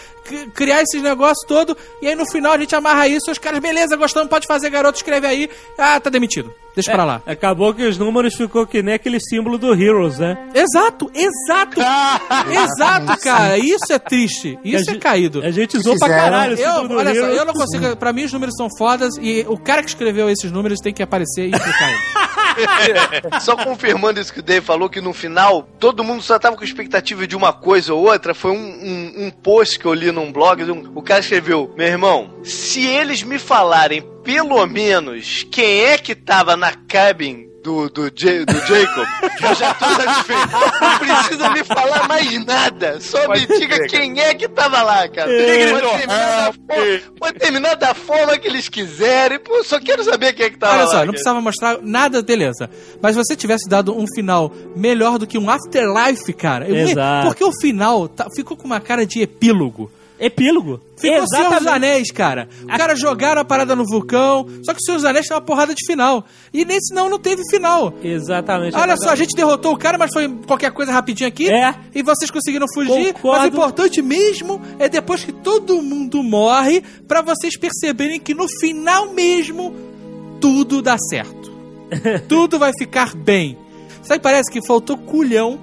criar esses negócios todo, e aí no final a gente amarra isso, os caras, beleza, gostamos, pode fazer, garoto, escreve aí, ah, tá demitido, deixa pra lá. Acabou que os números ficou que nem aquele símbolo do Heroes, né? Exato, exato, (laughs) exato, cara, isso é triste, isso A é caído. A gente usou pra caralho o Eu, símbolo do olha só, Heroes. eu não consigo. Pra mim, os números são fodas e o cara que escreveu esses números tem que aparecer e explicar ele. (laughs) Só confirmando isso que o Dave falou, que no final todo mundo só tava com expectativa de uma coisa ou outra. Foi um, um, um post que eu li num blog. um- o cara escreveu: Meu irmão, se eles me falarem pelo menos quem é que tava na cabin do, do, Ja- do Jacob, eu (laughs) já tô satisfeito. Não precisa me falar mais nada. Só me diga quem é que tava lá, cara. Pode terminar, da forma, pode terminar da forma que eles quiserem. Pô, só quero saber quem é que tava Olha lá. só, não cara. precisava mostrar nada, beleza. Mas se você tivesse dado um final melhor do que um Afterlife, cara. Exato. Porque o final tá- ficou com uma cara de epílogo. Epílogo. Ficou Senhor dos Exatamente. Anéis, cara. O cara jogaram a parada no vulcão, só que o Senhor dos Anéis tem uma porrada de final. E nesse não, não teve final. Exatamente. Olha só, a gente derrotou o cara, mas foi qualquer coisa rapidinho aqui. É. E vocês conseguiram fugir. Concordo. Mas o importante mesmo é depois que todo mundo morre, pra vocês perceberem que no final mesmo, tudo dá certo. (laughs) tudo vai ficar bem. Sabe, parece que faltou culhão,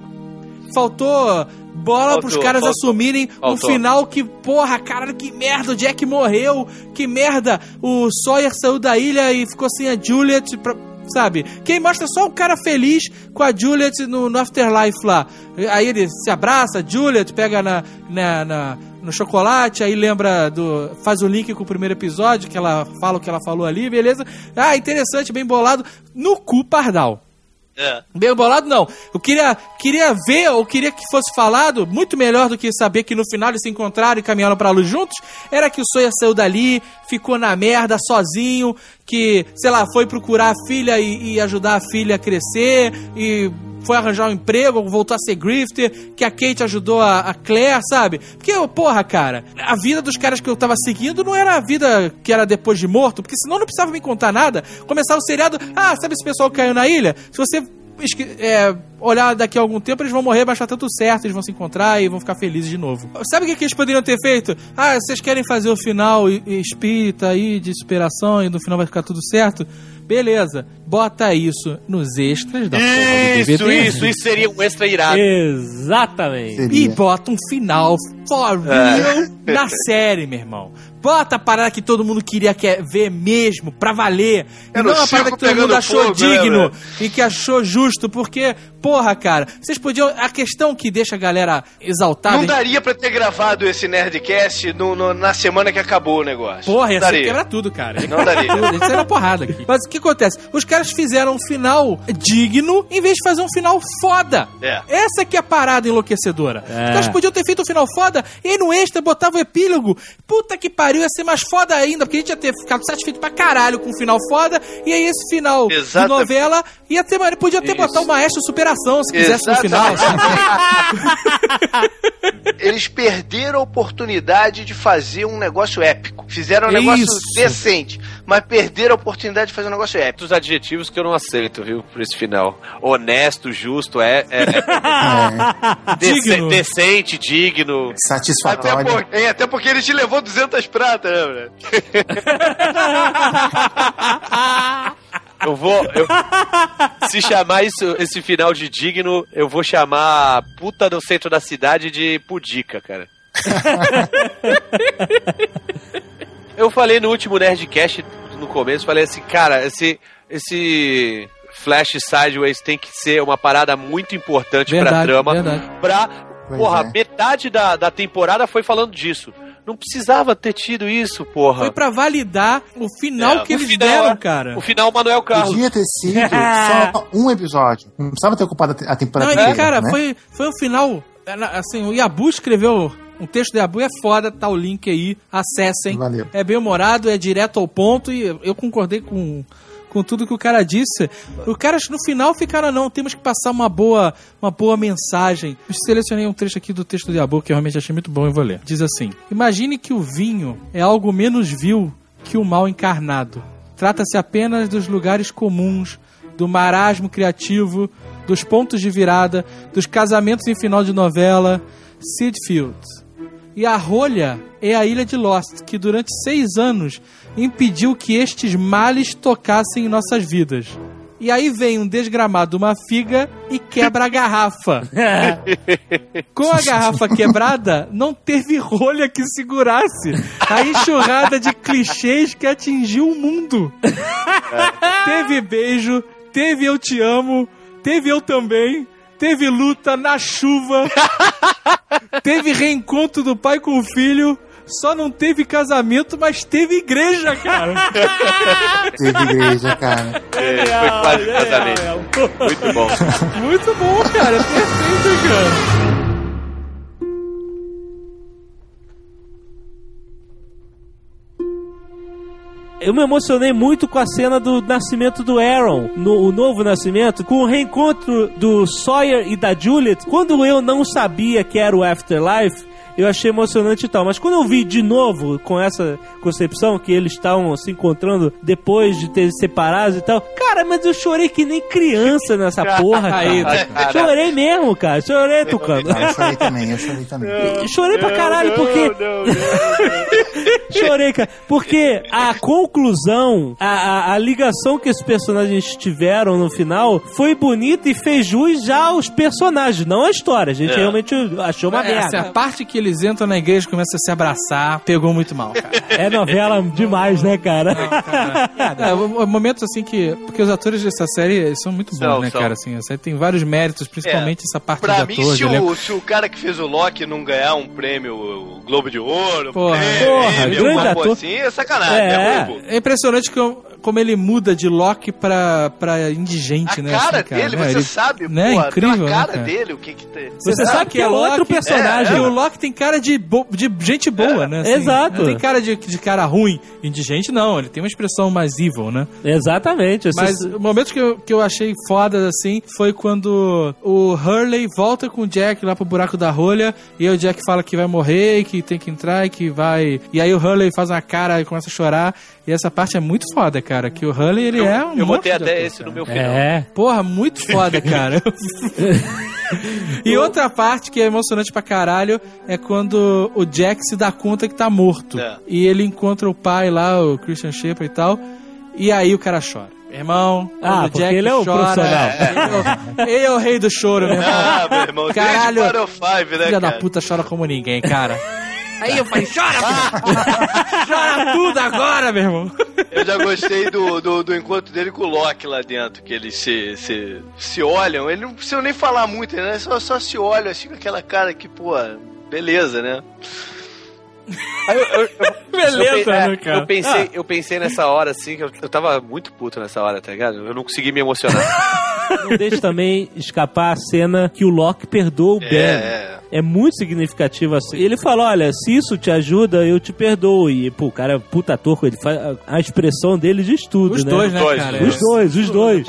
faltou bola Faltou, pros caras faltou. assumirem um Faltou. final que, porra, caralho, que merda, o Jack morreu, que merda, o Sawyer saiu da ilha e ficou sem a Juliet pra... sabe? Quem mostra só o cara feliz com a Juliet no, no Afterlife lá. Aí ele se abraça, Juliet pega na, na, na- no chocolate, aí lembra do. faz o link com o primeiro episódio, que ela fala o que ela falou ali, beleza? Ah, interessante, bem bolado. No cu, Pardal. É. Bem bolado, não. Eu queria, queria ver, ou queria que fosse falado, muito melhor do que saber que no final eles se encontraram e caminharam pra luz juntos, era que o Soya saiu dali, ficou na merda sozinho, que, sei lá, foi procurar a filha e, e ajudar a filha a crescer, e foi arranjar um emprego, voltou a ser grifter, que a Kate ajudou a, a Claire, sabe? Porque, porra, cara, a vida dos caras que eu tava seguindo não era a vida que era depois de morto, porque senão não precisava me contar nada. Começava o seriado, ah, sabe esse pessoal que caiu na ilha? Se você é, olhar daqui a algum tempo, eles vão morrer, mas tá tudo certo, eles vão se encontrar e vão ficar felizes de novo. Sabe o que, que eles poderiam ter feito? Ah, vocês querem fazer o final espírita aí de superação e no final vai ficar tudo certo? Beleza, bota isso nos extras da porra do Isso, DVD. isso, isso seria um extra irado. Exatamente. E bota um final for real na série, meu irmão. Bota a parada que todo mundo queria quer ver mesmo, pra valer. E É não no uma parada que todo mundo achou fogo, né, digno velho? e que achou justo, porque, porra, cara, vocês podiam. A questão que deixa a galera exaltada. Não daria pra ter gravado esse Nerdcast no, no- na semana que acabou o negócio. Porra, ia daria. quebrar tudo, cara. Não daria. (laughs) Isso era porrada aqui. Mas o que acontece? Os caras fizeram um final digno em vez de fazer um final foda. É. Essa que é a parada enlouquecedora. É. Os caras podiam ter feito um final foda e aí no extra botava o epílogo. Puta que pariu, ia ser mais foda ainda, porque a gente ia ter ficado satisfeito pra caralho com um final foda. E aí esse final de Exatamente. novela ia ter, podia ter Isso. botar o maestro superação se quisesse no final. Eles perderam a oportunidade de fazer um negócio épico. Fizeram um negócio Isso. decente, mas perderam a oportunidade de fazer um negócio épico. Os adjetivos que eu não aceito, viu, por esse final. Honesto, justo, é, é, é (laughs) dece- Digno. decente, digno. Até, Satisfatório. por- é, até porque ele te levou 200 né? Eu vou. eu- se chamar isso, esse final de digno, eu vou chamar a puta do centro da cidade de pudica, cara. eu falei no último Nerdcast, no começo, falei assim, cara, esse. esse Flash Sideways tem que ser uma parada muito importante pra Verdade, trama. verdade. Pra. Pois porra, é. metade da, da temporada foi falando disso. Não precisava ter tido isso, porra. Foi pra validar o final É, que o eles final, deram, é. cara. O final, Manuel Carlos. Podia ter sido só (laughs) um episódio. Não precisava ter ocupado a te- a Não, temporada e cara, né? foi, foi um final. Assim, o Yabu escreveu. Um texto do Yabu é foda, tá o link aí, acessem. Valeu. É bem humorado, é direto ao ponto e eu concordei com, com tudo que o cara disse. Os caras no final ficaram, não, temos que passar uma boa, uma boa mensagem. Eu selecionei um trecho aqui do texto do Yabu que eu realmente achei muito bom e vou ler. Diz assim: Imagine que o vinho é algo menos vil que o mal encarnado. Trata-se apenas dos lugares comuns, do marasmo criativo, dos pontos de virada, dos casamentos em final de novela, Seed Fields. E a rolha é a ilha de Lost, que durante seis anos impediu que estes males tocassem em nossas vidas. E aí vem um desgramado, uma figa e quebra a garrafa. (laughs) Com a garrafa quebrada, não teve rolha que segurasse a enxurrada de clichês que atingiu o mundo. (laughs) teve beijo, teve eu te amo, teve eu também, teve luta na chuva, (laughs) teve reencontro do pai com o filho. Só não teve casamento, mas teve igreja, cara. (laughs) Teve igreja, cara. É, foi quase um casamento. Muito bom. (laughs) Muito bom, cara. Perfeito, cara. Eu me emocionei muito com a cena do nascimento do Aaron, no, o novo nascimento, com o reencontro do Sawyer e da Juliet. Quando eu não sabia que era o Afterlife, eu achei emocionante e tal. Mas quando eu vi de novo, com essa concepção, que eles estavam se encontrando depois de ter se separados e tal, cara, mas eu chorei que nem criança nessa porra, cara. Aí, cara. Chorei mesmo, cara. Chorei, Tucano. Ah, eu chorei também, eu chorei também. Chorei pra caralho, porque. (laughs) Chorei, cara. Porque a conclusão, a, a, a ligação que esses personagens tiveram no final foi bonita e fez jus já aos personagens, não a história. A gente É. realmente achou uma Essa é a merda. parte que eles eles entram na igreja e começam a se abraçar. Pegou muito mal, cara. É novela demais, né, cara? É, o- o- momentos assim que. Porque os atores dessa série eles são muito bons, São, né, são. cara? Assim, a série tem vários méritos, principalmente essa parte Pra de mim, atores. se é- o, se o cara que fez o Loki não ganhar um prêmio o Globo de Ouro, um Porra. prêmio, Porra, Emmy, grande alguma ator. coisa assim, é sacanagem. É. É, roubo. É impressionante como, como ele muda de Loki pra, pra indigente, A né? cara assim, cara, dele, né? você Ele- sabe, né? porra, Incrível, pela né, cara cara? dele, o que que tem. Você sabe que é outro personagem. É, é, o Loki tem cara de, bo- de gente boa, né? Exato. Não tem cara de, de cara ruim. Indigente, não. Ele tem uma expressão mais evil, né? Exatamente. Esse- Mas o momento que eu, que eu achei foda, assim, foi quando o Hurley volta com o Jack lá pro buraco da rolha, e aí o Jack fala que vai morrer, que tem que entrar, e que vai... E aí o Hurley faz uma cara e começa a chorar, e essa parte é muito foda, cara, que o Hurley, ele é um Eu botei até ator, esse cara. no meu final. É. Porra, muito foda, (laughs) cara. (laughs) (laughs) e outra parte que é emocionante pra caralho é quando o Jack se dá conta que tá morto. É. E ele encontra o pai lá, o Christian Shepard e tal, e aí o cara chora. Irmão, Ah, porque Jack ele é o chora, profissional. (laughs) Ele é, o, ele é o rei do choro, meu irmão. Ah, meu irmão, Caralho. Five, né, Filha da cara? puta chora como ninguém, cara. (laughs) Aí eu falei, chora, pô. (laughs) chora tudo agora, meu irmão. Eu já gostei do, do, do encontro dele com o Loki lá dentro, que eles se, se, se olham. Ele não precisa nem falar muito, né? Só, só se olham assim com aquela cara que, pô, beleza, né? Eu- eu- eu- (laughs) Beleza, eu, é, né, cara? eu pensei, eu pensei nessa hora, assim, que eu, eu tava muito puto nessa hora, tá ligado? Eu não consegui me emocionar. (laughs) Não deixe também escapar a cena que o Loki perdoa o Ben. É, É muito significativo assim. Ele fala: olha, se isso te ajuda, eu te perdoo. E, pô, o cara é puta torco, ele faz, a expressão dele diz tudo, Os né? dois, né, cara? Os dois, os dois.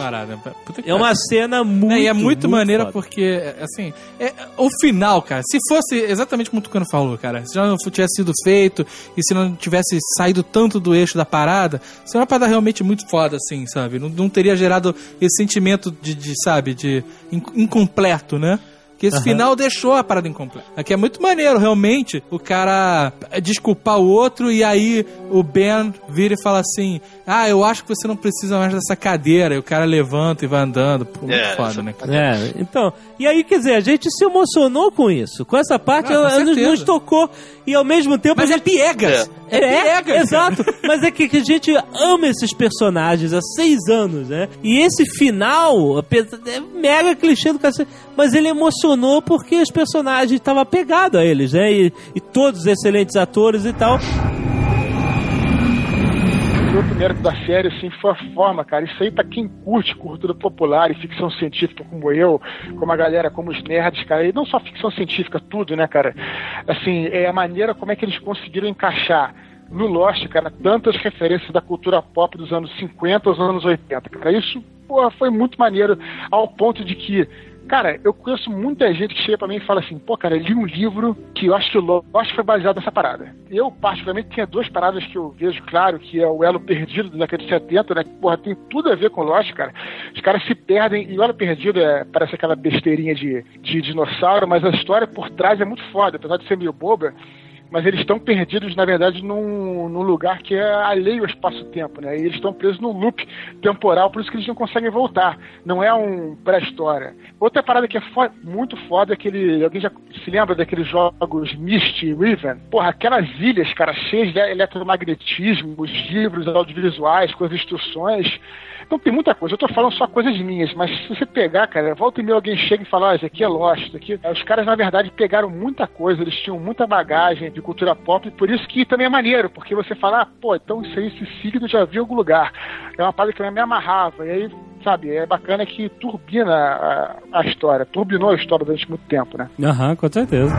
É uma cena muito. É, e é muito, maneira foda. porque, assim, é, o final, cara, se fosse exatamente como o Tucano falou, cara, se já não tivesse sido feito e se não tivesse saído tanto do eixo da parada, seria uma parada realmente muito foda, assim, sabe? Não, não teria gerado esse sentimento de, de, sabe, de in- incompleto, né? Que esse Aham. final deixou a parada incompleta. Aqui é muito maneiro, realmente, o cara desculpar o outro e aí o Ben vira e fala assim: Ah, eu acho que você não precisa mais dessa cadeira. E o cara levanta e vai andando. Pô, muito É, foda, né, cara? É, então, e aí, quer dizer, a gente se emocionou com isso. Com essa parte, Ah, ela- nos, tocou. E ao mesmo tempo. Mas é gente- piegas. É, É piegas. exato. (laughs) Mas é que, que a gente ama esses personagens há seis anos, né? E esse final, apesar- é mega clichê do cacete, mas ele emocionou porque os personagens estavam apegados a eles, né? E, e todos excelentes atores e tal. O mérito da série, assim, foi a forma, cara. Isso aí pra quem curte cultura popular e ficção científica como eu, como a galera, como os nerds, cara, e não só ficção científica, tudo, né, cara? Assim, é a maneira como é que eles conseguiram encaixar no Lost, cara, tantas referências da cultura pop dos anos 50 aos anos 80, cara. Isso, porra, foi muito maneiro, ao ponto de que Cara, eu conheço muita gente que chega pra mim e fala assim, pô, cara, li um livro que eu acho que o Lost foi baseado nessa parada. Eu, particularmente, tinha duas paradas que eu vejo claro, que é o Elo Perdido da década de 70, né? Que, porra, tem tudo a ver com Lost, cara. Os caras se perdem, e o Elo Perdido é, parece aquela besteirinha de, de dinossauro, mas a história por trás é muito foda, apesar de ser meio boba mas eles estão perdidos, na verdade, num, num lugar que é alheio ao espaço-tempo, né? E eles estão presos num loop temporal, por isso que eles não conseguem voltar. Não é um pré-história. Outra parada que é fo muito foda é aquele. Alguém já se lembra daqueles jogos Misty Riven? Porra, aquelas ilhas, cara, cheias de eletromagnetismo, os livros audiovisuais, com as instruções. Então tem muita coisa. Eu tô falando só coisas minhas, mas se você pegar, cara, volta e meia alguém chega e fala, ah, isso aqui é Lost, isso aqui. Os caras, na verdade, pegaram muita coisa, eles tinham muita bagagem de cultura pop, e por isso que também é maneiro, porque você fala, ah, pô, então isso aí, esse signo já vi em algum lugar. É uma parada que me amarrava. E aí, sabe, é bacana que turbina a, a história, turbinou a história durante muito tempo, né? Aham, com certeza.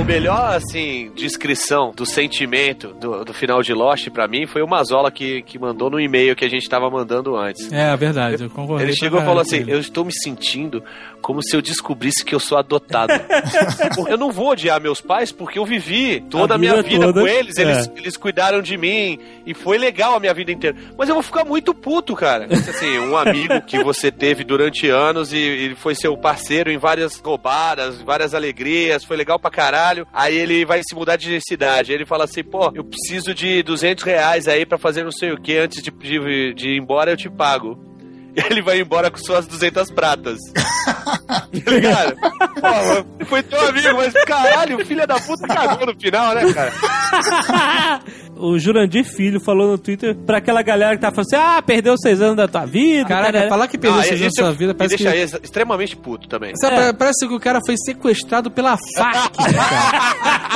O melhor, assim, descrição do sentimento do, do final de Lost pra mim foi o Mazola que, que mandou no e-mail que a gente tava mandando antes. É, verdade, eu concordei. Ele chegou e falou assim: ele. Eu estou me sentindo como se eu descobrisse que eu sou adotado. (laughs) eu não vou odiar meus pais porque eu vivi toda a, minha vida toda, com eles, eles, é. eles cuidaram de mim e foi legal a minha vida inteira. Mas eu vou ficar muito puto, cara. Assim, um amigo que você teve durante anos e ele foi seu parceiro em várias roubadas, várias alegrias, foi legal pra caralho. Aí ele vai se mudar de cidade. Aí ele fala assim: pô, eu preciso de 200 reais aí pra fazer não sei o que antes de, de, de ir embora, eu te pago. E (laughs) ele vai embora com suas 200 pratas. tá ligado? Porra, foi teu amigo, mas caralho, o filho da puta cagou no final, né, cara? (laughs) o Jurandir Filho falou no Twitter pra aquela galera que tá falando assim: ah, perdeu seis anos da tua vida. Caraca, tarará. falar que perdeu Ah, seis anos da sua vida me parece deixa que... ex- extremamente puto também. Sabe, É. Parece que o cara foi sequestrado pela FARC, cara.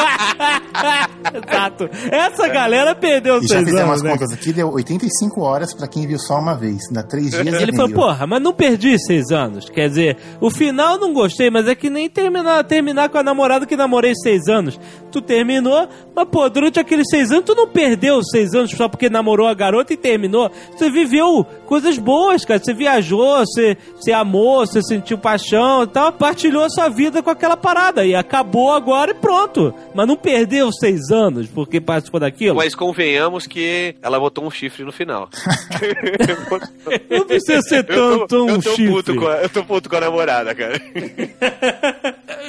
(laughs) Exato. Essa galera perdeu E já seis fizemos anos. né? contas aqui, deu 85 horas pra quem viu só uma vez. Dá três dias e Ele falou, meio. porra, mas não perdi seis anos. Quer dizer, o final não gostei, mas é que nem terminar, terminar com a namorada que namorei seis anos. Tu terminou, mas pô, durante aqueles seis anos, tu não perdeu os seis anos só porque namorou a garota e terminou. Você viveu coisas boas, cara. Você viajou, você, você amou, você sentiu paixão e tal. Partilhou a sua vida com aquela parada. E acabou agora e pronto. Mas não perdeu os seis anos porque participou daquilo. Mas convenhamos que ela botou um chifre no final. (laughs) (laughs) Não precisa ser Eu tanto tô, um eu tô chifre. puto com a, eu tô puto com a namorada, cara.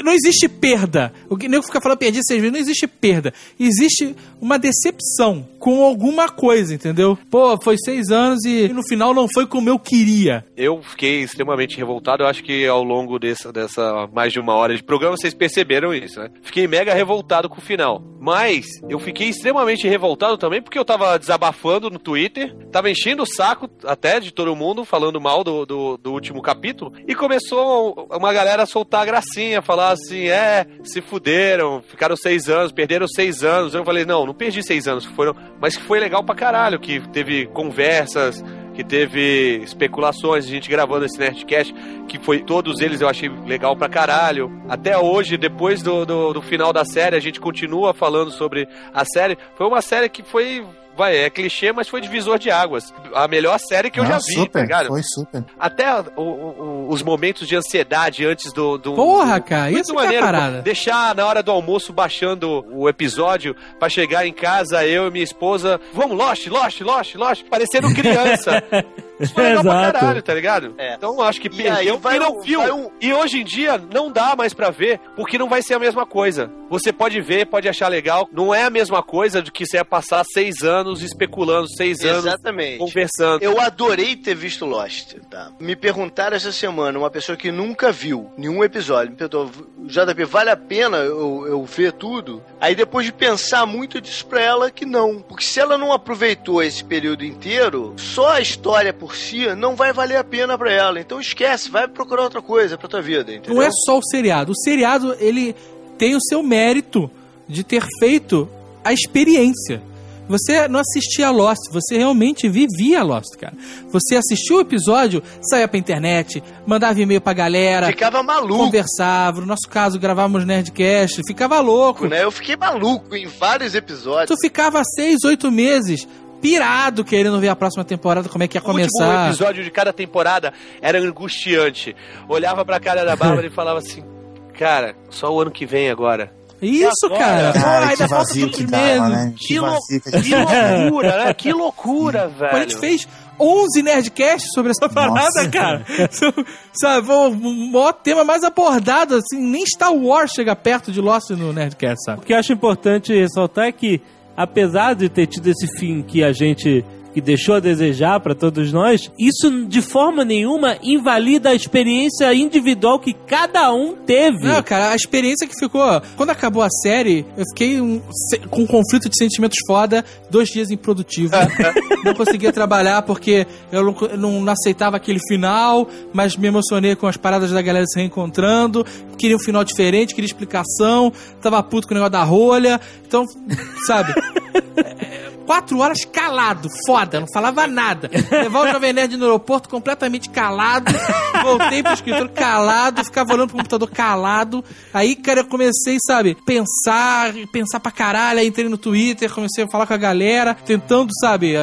Não existe perda. O que nego fica falando perdi seis vezes, não existe perda. Existe uma decepção com alguma coisa, entendeu? Pô, foi seis anos e no final não foi como eu queria. Eu fiquei extremamente revoltado. Eu acho que ao longo dessa, dessa mais de uma hora de programa vocês perceberam isso, né? Fiquei mega revoltado com o final. Mas eu fiquei extremamente revoltado também porque eu tava desabafando no Twitter, tava enchendo o saco até de todo mundo falando mal do, do, do último capítulo. E começou uma galera a soltar a gracinha, falar assim: é, se fuderam, ficaram seis anos, perderam seis anos. Eu falei: não, não perdi seis anos, foram, mas foi legal pra caralho, que teve conversas que teve especulações, a gente gravando esse Nerdcast, que foi todos eles eu achei legal pra caralho. Até hoje, depois do, do, do final da série, a gente continua falando sobre a série. Foi uma série que foi. Vai, é clichê, mas foi divisor de águas. A melhor série que eu Não, já vi, tá super, ligado? foi super. Até o- o- os momentos de ansiedade antes do. do Porra, do- cara, isso que é maneiro, parada. pô. Deixar na hora do almoço baixando o episódio pra chegar em casa, eu e minha esposa. Vamos, Lost, Lost, Lost, Lost. Parecendo criança. (laughs) Isso foi legal pra Exato. caralho, tá ligado? É. Então acho que perdeu e não viu. um- E hoje em dia não dá mais pra ver, porque não vai ser a mesma coisa. Você pode ver, pode achar legal. Não é a mesma coisa do que você ia passar seis anos especulando, seis anos Exatamente. conversando. Eu adorei ter visto Lost, tá? Me perguntaram essa semana, uma pessoa que nunca viu nenhum episódio, me perguntou, JP, vale a pena eu, eu ver tudo? Aí depois de pensar muito, eu disse pra ela que não. Porque se ela não aproveitou esse período inteiro, só a história por si não vai valer a pena pra ela. Então esquece, vai procurar outra coisa pra tua vida, entendeu? Não é só o seriado. O seriado, ele tem o seu mérito de ter feito a experiência. Você não assistia Lost, você realmente vivia Lost, cara. Você assistiu o episódio, saía pra internet, mandava e-mail pra galera, Ficava maluco, conversava. No nosso caso, gravávamos Nerdcast, ficava louco. né? Eu fiquei maluco em vários episódios. Tu ficava seis, oito meses pirado querendo ver a próxima temporada, como é que ia O começar. episódio de cada temporada era angustiante. Olhava pra cara da Bárbara e falava assim: Cara, só o ano que vem agora. Isso, agora? cara. Pô, Cara, ainda falta tantos que dava, meses. né? Que Que, vazio que loucura, né? Que loucura, velho. (laughs) Pô, a gente fez 11 Nerdcasts sobre essa parada, Nossa. cara. (laughs) sabe, o o maior tema mais abordado, assim, nem Star Wars chega perto de Lost no Nerdcast, sabe? O que eu acho importante ressaltar é que, apesar de ter tido esse fim que a gente que deixou a desejar para todos nós, isso de forma nenhuma invalida a experiência individual que cada um teve. Não, cara, a experiência que ficou. Quando acabou a série, eu fiquei um- com um conflito de sentimentos foda, dois dias improdutivo. (laughs) não conseguia trabalhar porque eu não, eu não aceitava aquele final, mas me emocionei com as paradas da galera se reencontrando. Queria um final diferente, queria explicação, tava puto com o negócio da rolha. Então, sabe? (laughs) Quatro horas calado, foda, não falava nada. Levar o Jovem Nerd no aeroporto completamente calado. Voltei pro escritório calado, ficava olhando pro computador calado. Aí, cara, eu comecei, sabe, pensar, pensar pra caralho. Aí entrei no Twitter, comecei a falar com a galera, tentando, sabe,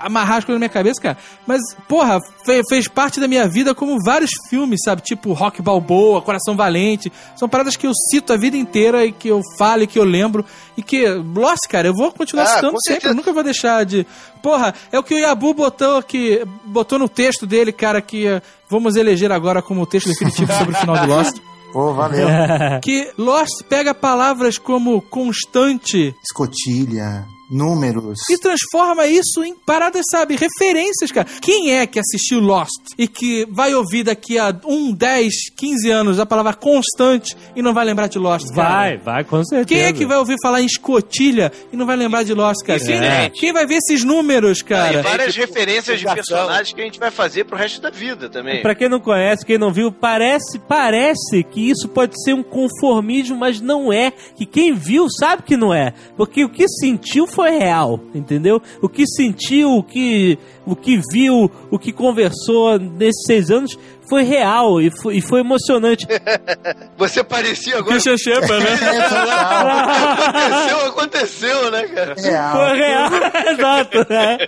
amarrar as coisas na minha cabeça, cara. Mas, porra, fe- fez parte da minha vida como vários filmes, sabe? Tipo Rock Balboa, Coração Valente. São paradas que eu cito a vida inteira e que eu falo e que eu lembro. E que, Lost, cara, eu vou continuar Ah, citando sempre. Eu nunca vou deixar de. Porra, é o que o Yabu botou aqui, botou no texto dele, cara, que eh, vamos eleger agora como texto definitivo sobre o final de Lost. (laughs) Pô, valeu. (laughs) que Lost pega palavras como constante, Escotilha, números. E transforma isso em paradas, sabe? Referências, cara. Quem é que assistiu Lost e que vai ouvir daqui a 1, 10, 15 anos a palavra constante e não vai lembrar de Lost, cara? Vai, vai, com certeza. Quem é que vai ouvir falar em escotilha e não vai lembrar de Lost, cara? Quem, É. quem vai ver esses números, E cara? várias referências de personagens que a gente vai fazer pro resto da vida também. Pra quem não conhece, quem não viu, parece, parece que isso pode ser um conformismo, mas não é. Que quem viu sabe que não é. Porque o que sentiu foi real, entendeu? O que sentiu, o que, o que viu, o que conversou nesses seis anos foi real e foi, e foi emocionante. (laughs) Você parecia agora. Christian Shepard, né? (laughs) É. Aconteceu, aconteceu, né, cara? Real. Foi real, (laughs) exato. né?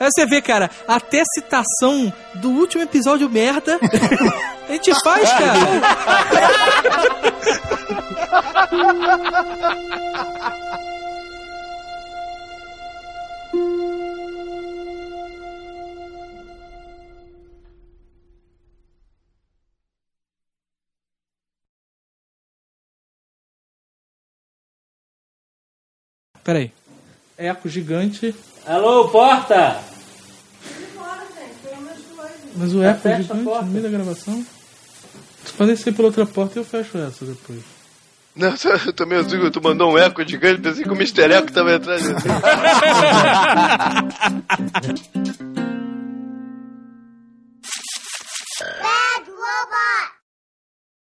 Aí você vê, cara, até citação do último episódio merda. A gente faz, cara. Peraí. Eco gigante. Alô, porta! Mas o eco fecha a gigante porta. no meio da gravação. Se podem sair pela outra porta, eu fecho essa depois. Não, (laughs) eu tô meio assim, tu mandou um eco gigante, pensei que o Mr. Eco tava atrás. (laughs)